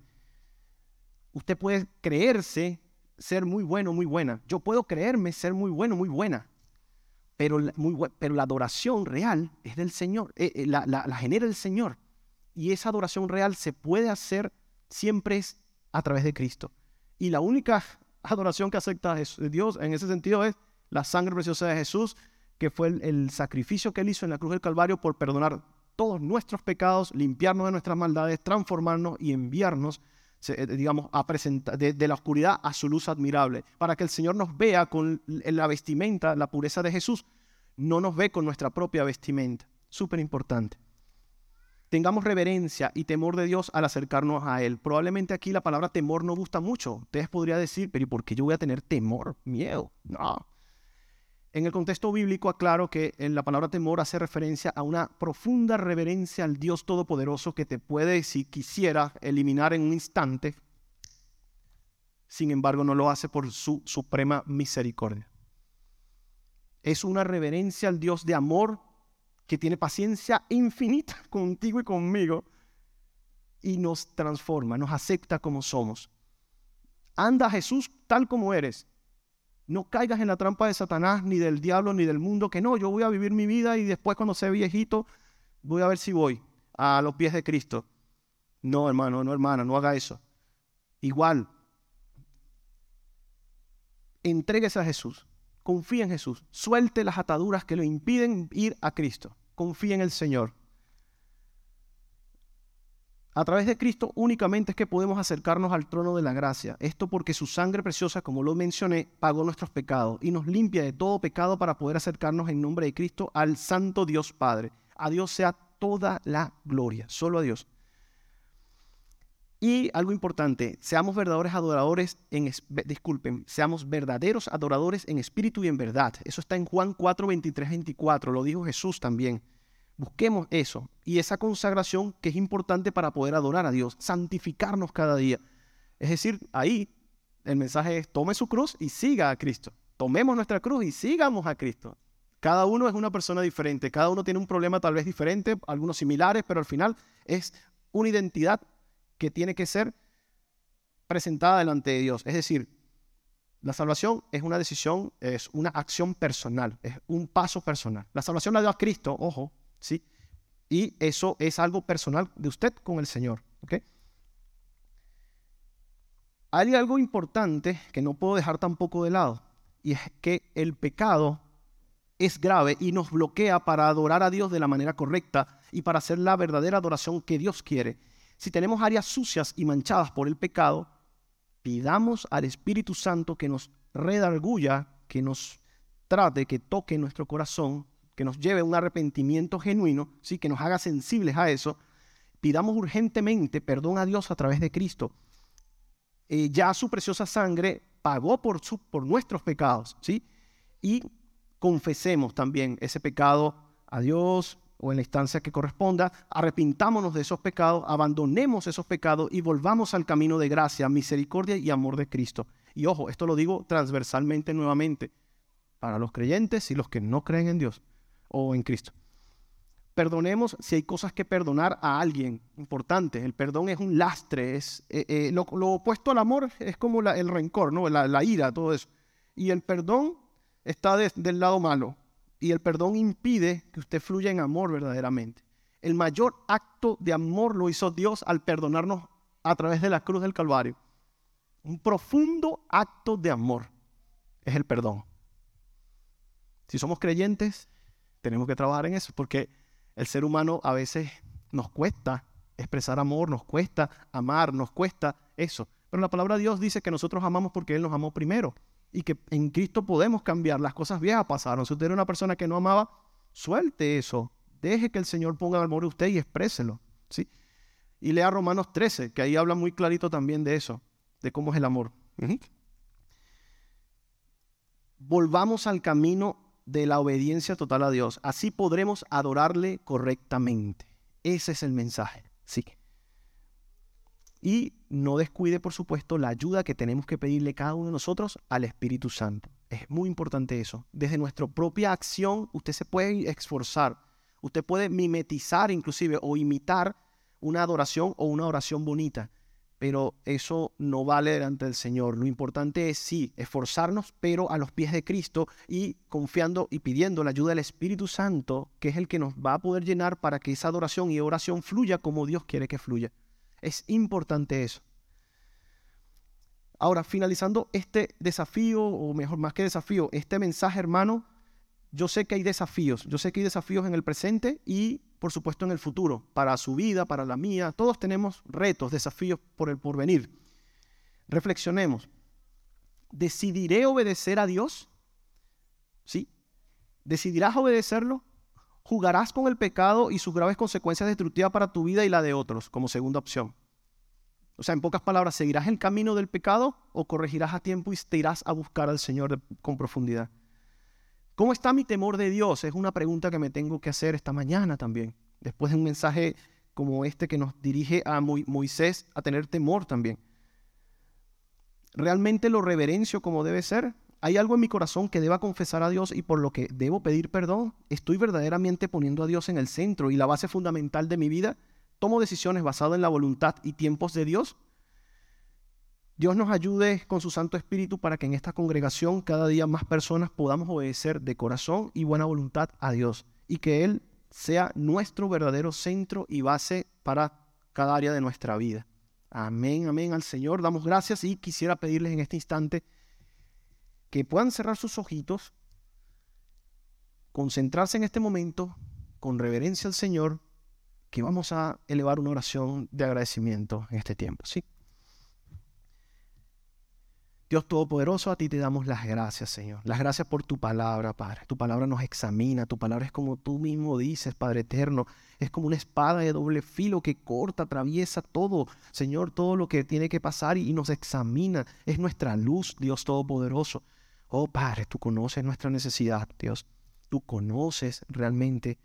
Usted puede creerse ser muy bueno, muy buena. Yo puedo creerme ser muy bueno, muy buena. Pero, la adoración real es del Señor, eh, eh, la, la, genera el Señor. Y esa adoración real se puede hacer siempre a través de Cristo. Y la única adoración que acepta Dios en ese sentido es la sangre preciosa de Jesús, que fue el, sacrificio que él hizo en la cruz del Calvario por perdonar todos nuestros pecados, limpiarnos de nuestras maldades, transformarnos y enviarnos, eh, digamos, a presentar de, la oscuridad a su luz admirable, para que el Señor nos vea con la vestimenta, la pureza de Jesús, no nos ve con nuestra propia vestimenta. Súper importante. Tengamos reverencia y temor de Dios al acercarnos a Él. Probablemente aquí la palabra temor no gusta mucho. Ustedes podrían decir, pero ¿y por qué yo voy a tener temor, miedo? No. En el contexto bíblico aclaro que en la palabra temor hace referencia a una profunda reverencia al Dios Todopoderoso que te puede, si quisiera, eliminar en un instante. Sin embargo, no lo hace por su suprema misericordia. Es una reverencia al Dios de amor que tiene paciencia infinita contigo y conmigo y nos transforma, nos acepta como somos. Anda Jesús tal como eres no caigas en la trampa de Satanás, ni del diablo, ni del mundo, que no, yo voy a vivir mi vida y después cuando sea viejito, voy a ver si voy a los pies de Cristo. No, hermano, no, hermana, no haga eso. Igual, entréguese a Jesús, confía en Jesús, suelte las ataduras que le impiden ir a Cristo, confía en el Señor. A través de Cristo únicamente es que podemos acercarnos al trono de la gracia. Esto porque su sangre preciosa, como lo mencioné, pagó nuestros pecados y nos limpia de todo pecado para poder acercarnos en nombre de Cristo al Santo Dios Padre. A Dios sea toda la gloria, solo a Dios. Y algo importante, seamos verdaderos adoradores en, disculpen, seamos verdaderos adoradores en espíritu y en verdad. Eso está en Juan 4, 23, 24, lo dijo Jesús también. Busquemos eso y esa consagración que es importante para poder adorar a Dios, santificarnos cada día. Es decir, ahí el mensaje es tome su cruz y siga a Cristo. Tomemos nuestra cruz y sigamos a Cristo. Cada uno es una persona diferente, cada uno tiene un problema tal vez diferente, algunos similares, pero al final es una identidad que tiene que ser presentada delante de Dios. Es decir, la salvación es una decisión, es una acción personal, es un paso personal. La salvación la dio a Cristo, ojo, ¿sí? Y eso es algo personal de usted con el Señor, ¿ok? Hay algo importante que no puedo dejar tampoco de lado, y es que el pecado es grave y nos bloquea para adorar a Dios de la manera correcta y para hacer la verdadera adoración que Dios quiere. Si tenemos áreas sucias y manchadas por el pecado, pidamos al Espíritu Santo que nos redarguya, que nos trate, que toque nuestro corazón que nos lleve a un arrepentimiento genuino, ¿sí? que nos haga sensibles a eso, pidamos urgentemente perdón a Dios a través de Cristo. Eh, ya su preciosa sangre pagó por, su, por nuestros pecados, ¿sí? Y confesemos también ese pecado a Dios o en la instancia que corresponda, arrepintámonos de esos pecados, abandonemos esos pecados y volvamos al camino de gracia, misericordia y amor de Cristo. Y ojo, esto lo digo transversalmente nuevamente, para los creyentes y los que no creen en Dios o en Cristo. Perdonemos si hay cosas que perdonar a alguien. Importante, el perdón es un lastre. Es, eh, eh, lo, opuesto al amor es como el rencor, ¿no? La, ira, todo eso. Y el perdón está del lado malo. Y el perdón impide que usted fluya en amor verdaderamente. El mayor acto de amor lo hizo Dios al perdonarnos a través de la cruz del Calvario. Un profundo acto de amor es el perdón. Si somos creyentes, tenemos que trabajar en eso porque el ser humano a veces nos cuesta expresar amor, nos cuesta amar, nos cuesta eso. Pero la palabra de Dios dice que nosotros amamos porque Él nos amó primero y que en Cristo podemos cambiar. Las cosas viejas pasaron. Si usted era una persona que no amaba, suelte eso. Deje que el Señor ponga amor en usted y expréselo. ¿sí? Y lea Romanos 13, que ahí habla muy clarito también de eso, de cómo es el amor. Volvamos al camino de la obediencia total a Dios. Así podremos adorarle correctamente. Ese es el mensaje. Sí. Y no descuide, por supuesto, la ayuda que tenemos que pedirle cada uno de nosotros al Espíritu Santo. Es muy importante eso. Desde nuestra propia acción, usted se puede esforzar. Usted puede mimetizar inclusive o imitar una adoración o una oración bonita. Pero eso no vale delante del Señor. Lo importante es sí, esforzarnos, pero a los pies de Cristo y confiando y pidiendo la ayuda del Espíritu Santo, que es el que nos va a poder llenar para que esa adoración y oración fluya como Dios quiere que fluya. Es importante eso. Ahora, finalizando este desafío, o mejor, más que desafío, este mensaje, hermano, yo sé que hay desafíos, yo sé que hay desafíos en el presente y por supuesto en el futuro, para su vida, para la mía. Todos tenemos retos, desafíos por el porvenir. Reflexionemos. ¿Decidiré obedecer a Dios? ¿Sí? ¿Decidirás obedecerlo? ¿Jugarás con el pecado y sus graves consecuencias destructivas para tu vida y la de otros como segunda opción? O sea, en pocas palabras, ¿seguirás el camino del pecado o corregirás a tiempo y te irás a buscar al Señor con profundidad? ¿Cómo está mi temor de Dios? Es una pregunta que me tengo que hacer esta mañana también. Después de un mensaje como este que nos dirige a Moisés a tener temor también. ¿Realmente lo reverencio como debe ser? ¿Hay algo en mi corazón que deba confesar a Dios y por lo que debo pedir perdón? ¿Estoy verdaderamente poniendo a Dios en el centro y la base fundamental de mi vida? ¿Tomo decisiones basadas en la voluntad y tiempos de Dios? Dios nos ayude con su Santo Espíritu para que en esta congregación cada día más personas podamos obedecer de corazón y buena voluntad a Dios y que Él sea nuestro verdadero centro y base para cada área de nuestra vida. Amén, amén al Señor. Damos gracias y quisiera pedirles en este instante que puedan cerrar sus ojitos, concentrarse en este momento con reverencia al Señor, que vamos a elevar una oración de agradecimiento en este tiempo. ¿sí? Dios Todopoderoso, a ti te damos las gracias, Señor. Las gracias por tu palabra, Padre. Tu palabra nos examina, tu palabra es como tú mismo dices, Padre eterno. Es como una espada de doble filo que corta, atraviesa todo, Señor, todo lo que tiene que pasar y, nos examina. Es nuestra luz, Dios Todopoderoso. Oh, Padre, tú conoces nuestra necesidad, Dios. Tú conoces realmente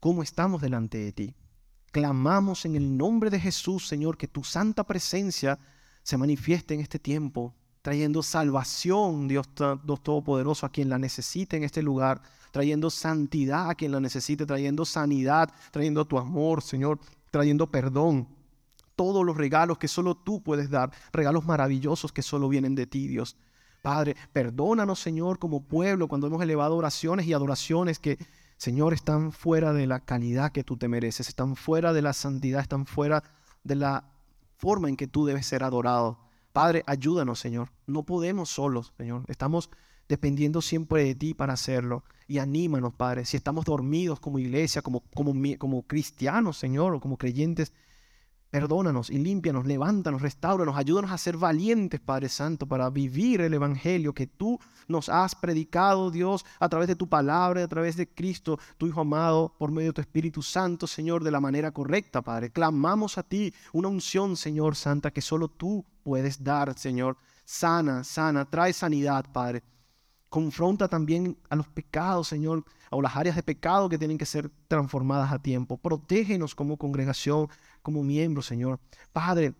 cómo estamos delante de ti. Clamamos en el nombre de Jesús, Señor, que tu santa presencia se manifieste en este tiempo trayendo salvación, Dios, Todopoderoso, a quien la necesite en este lugar, trayendo santidad a quien la necesite, trayendo sanidad, trayendo tu amor, Señor, trayendo perdón. Todos los regalos que solo tú puedes dar, regalos maravillosos que solo vienen de ti, Dios. Padre, perdónanos, Señor, como pueblo, cuando hemos elevado oraciones y adoraciones que, Señor, están fuera de la calidad que tú te mereces, están fuera de la santidad, están fuera de la forma en que tú debes ser adorado. Padre, ayúdanos, Señor. No podemos solos, Señor. Estamos dependiendo siempre de ti para hacerlo. Y anímanos, Padre. Si estamos dormidos como iglesia, como, como, como cristianos, Señor, o como creyentes, Perdónanos y límpianos, levántanos, restauranos, ayúdanos a ser valientes, Padre Santo, para vivir el Evangelio que tú nos has predicado, Dios, a través de tu palabra, a través de Cristo, tu Hijo amado, por medio de tu Espíritu Santo, Señor, de la manera correcta, Padre. Clamamos a ti una unción, Señor Santa, que solo tú puedes dar, Señor. Sana, sana, trae sanidad, Padre. Confronta también a los pecados, Señor, o las áreas de pecado que tienen que ser transformadas a tiempo. Protégenos como congregación, como miembros, Señor. Padre,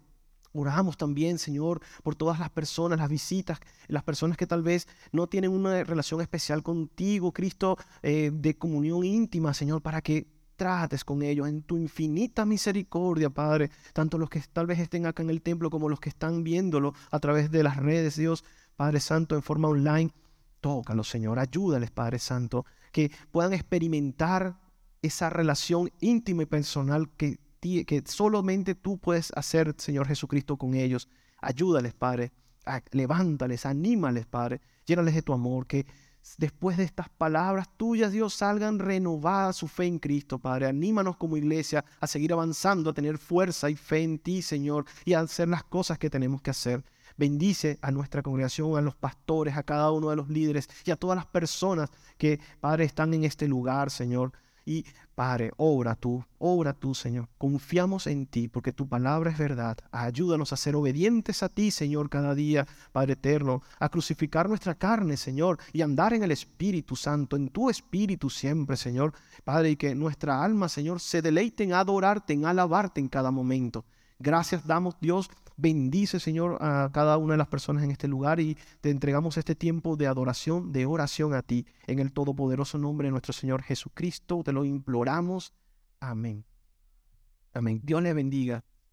Oramos también, Señor, por todas las personas, las visitas, las personas que tal vez no tienen una relación especial contigo, Cristo, eh, de comunión íntima, Señor, para que trates con ellos en tu infinita misericordia, Padre, tanto los que tal vez estén acá en el templo como los que están viéndolo a través de las redes, Dios, Padre Santo, en forma online. Tócalos, Señor, ayúdales, Padre Santo, que puedan experimentar esa relación íntima y personal que, que solamente tú puedes hacer, Señor Jesucristo, con ellos. Ayúdales, Padre. levántales, anímales, Padre. Llénales de tu amor, que después de estas palabras tuyas, Dios, salgan renovada su fe en Cristo, Padre. Anímanos como iglesia a seguir avanzando, a tener fuerza y fe en ti, Señor, y a hacer las cosas que tenemos que hacer. Bendice a nuestra congregación, a los pastores, a cada uno de los líderes y a todas las personas que, Padre, están en este lugar, Señor. Y Padre, obra tú, obra tú, Señor. Confiamos en ti porque tu palabra es verdad. Ayúdanos a ser obedientes a ti, Señor, cada día, Padre eterno, a crucificar nuestra carne, Señor, y andar en el Espíritu Santo, en tu Espíritu siempre, Señor. Padre, y que nuestra alma, Señor, se deleite en adorarte, en alabarte en cada momento. Gracias damos, Dios. Bendice, Señor, a cada una de las personas en este lugar y te entregamos este tiempo de adoración, de oración a ti. En el todopoderoso nombre de nuestro Señor Jesucristo, te lo imploramos. Amén. Amén. Dios le bendiga.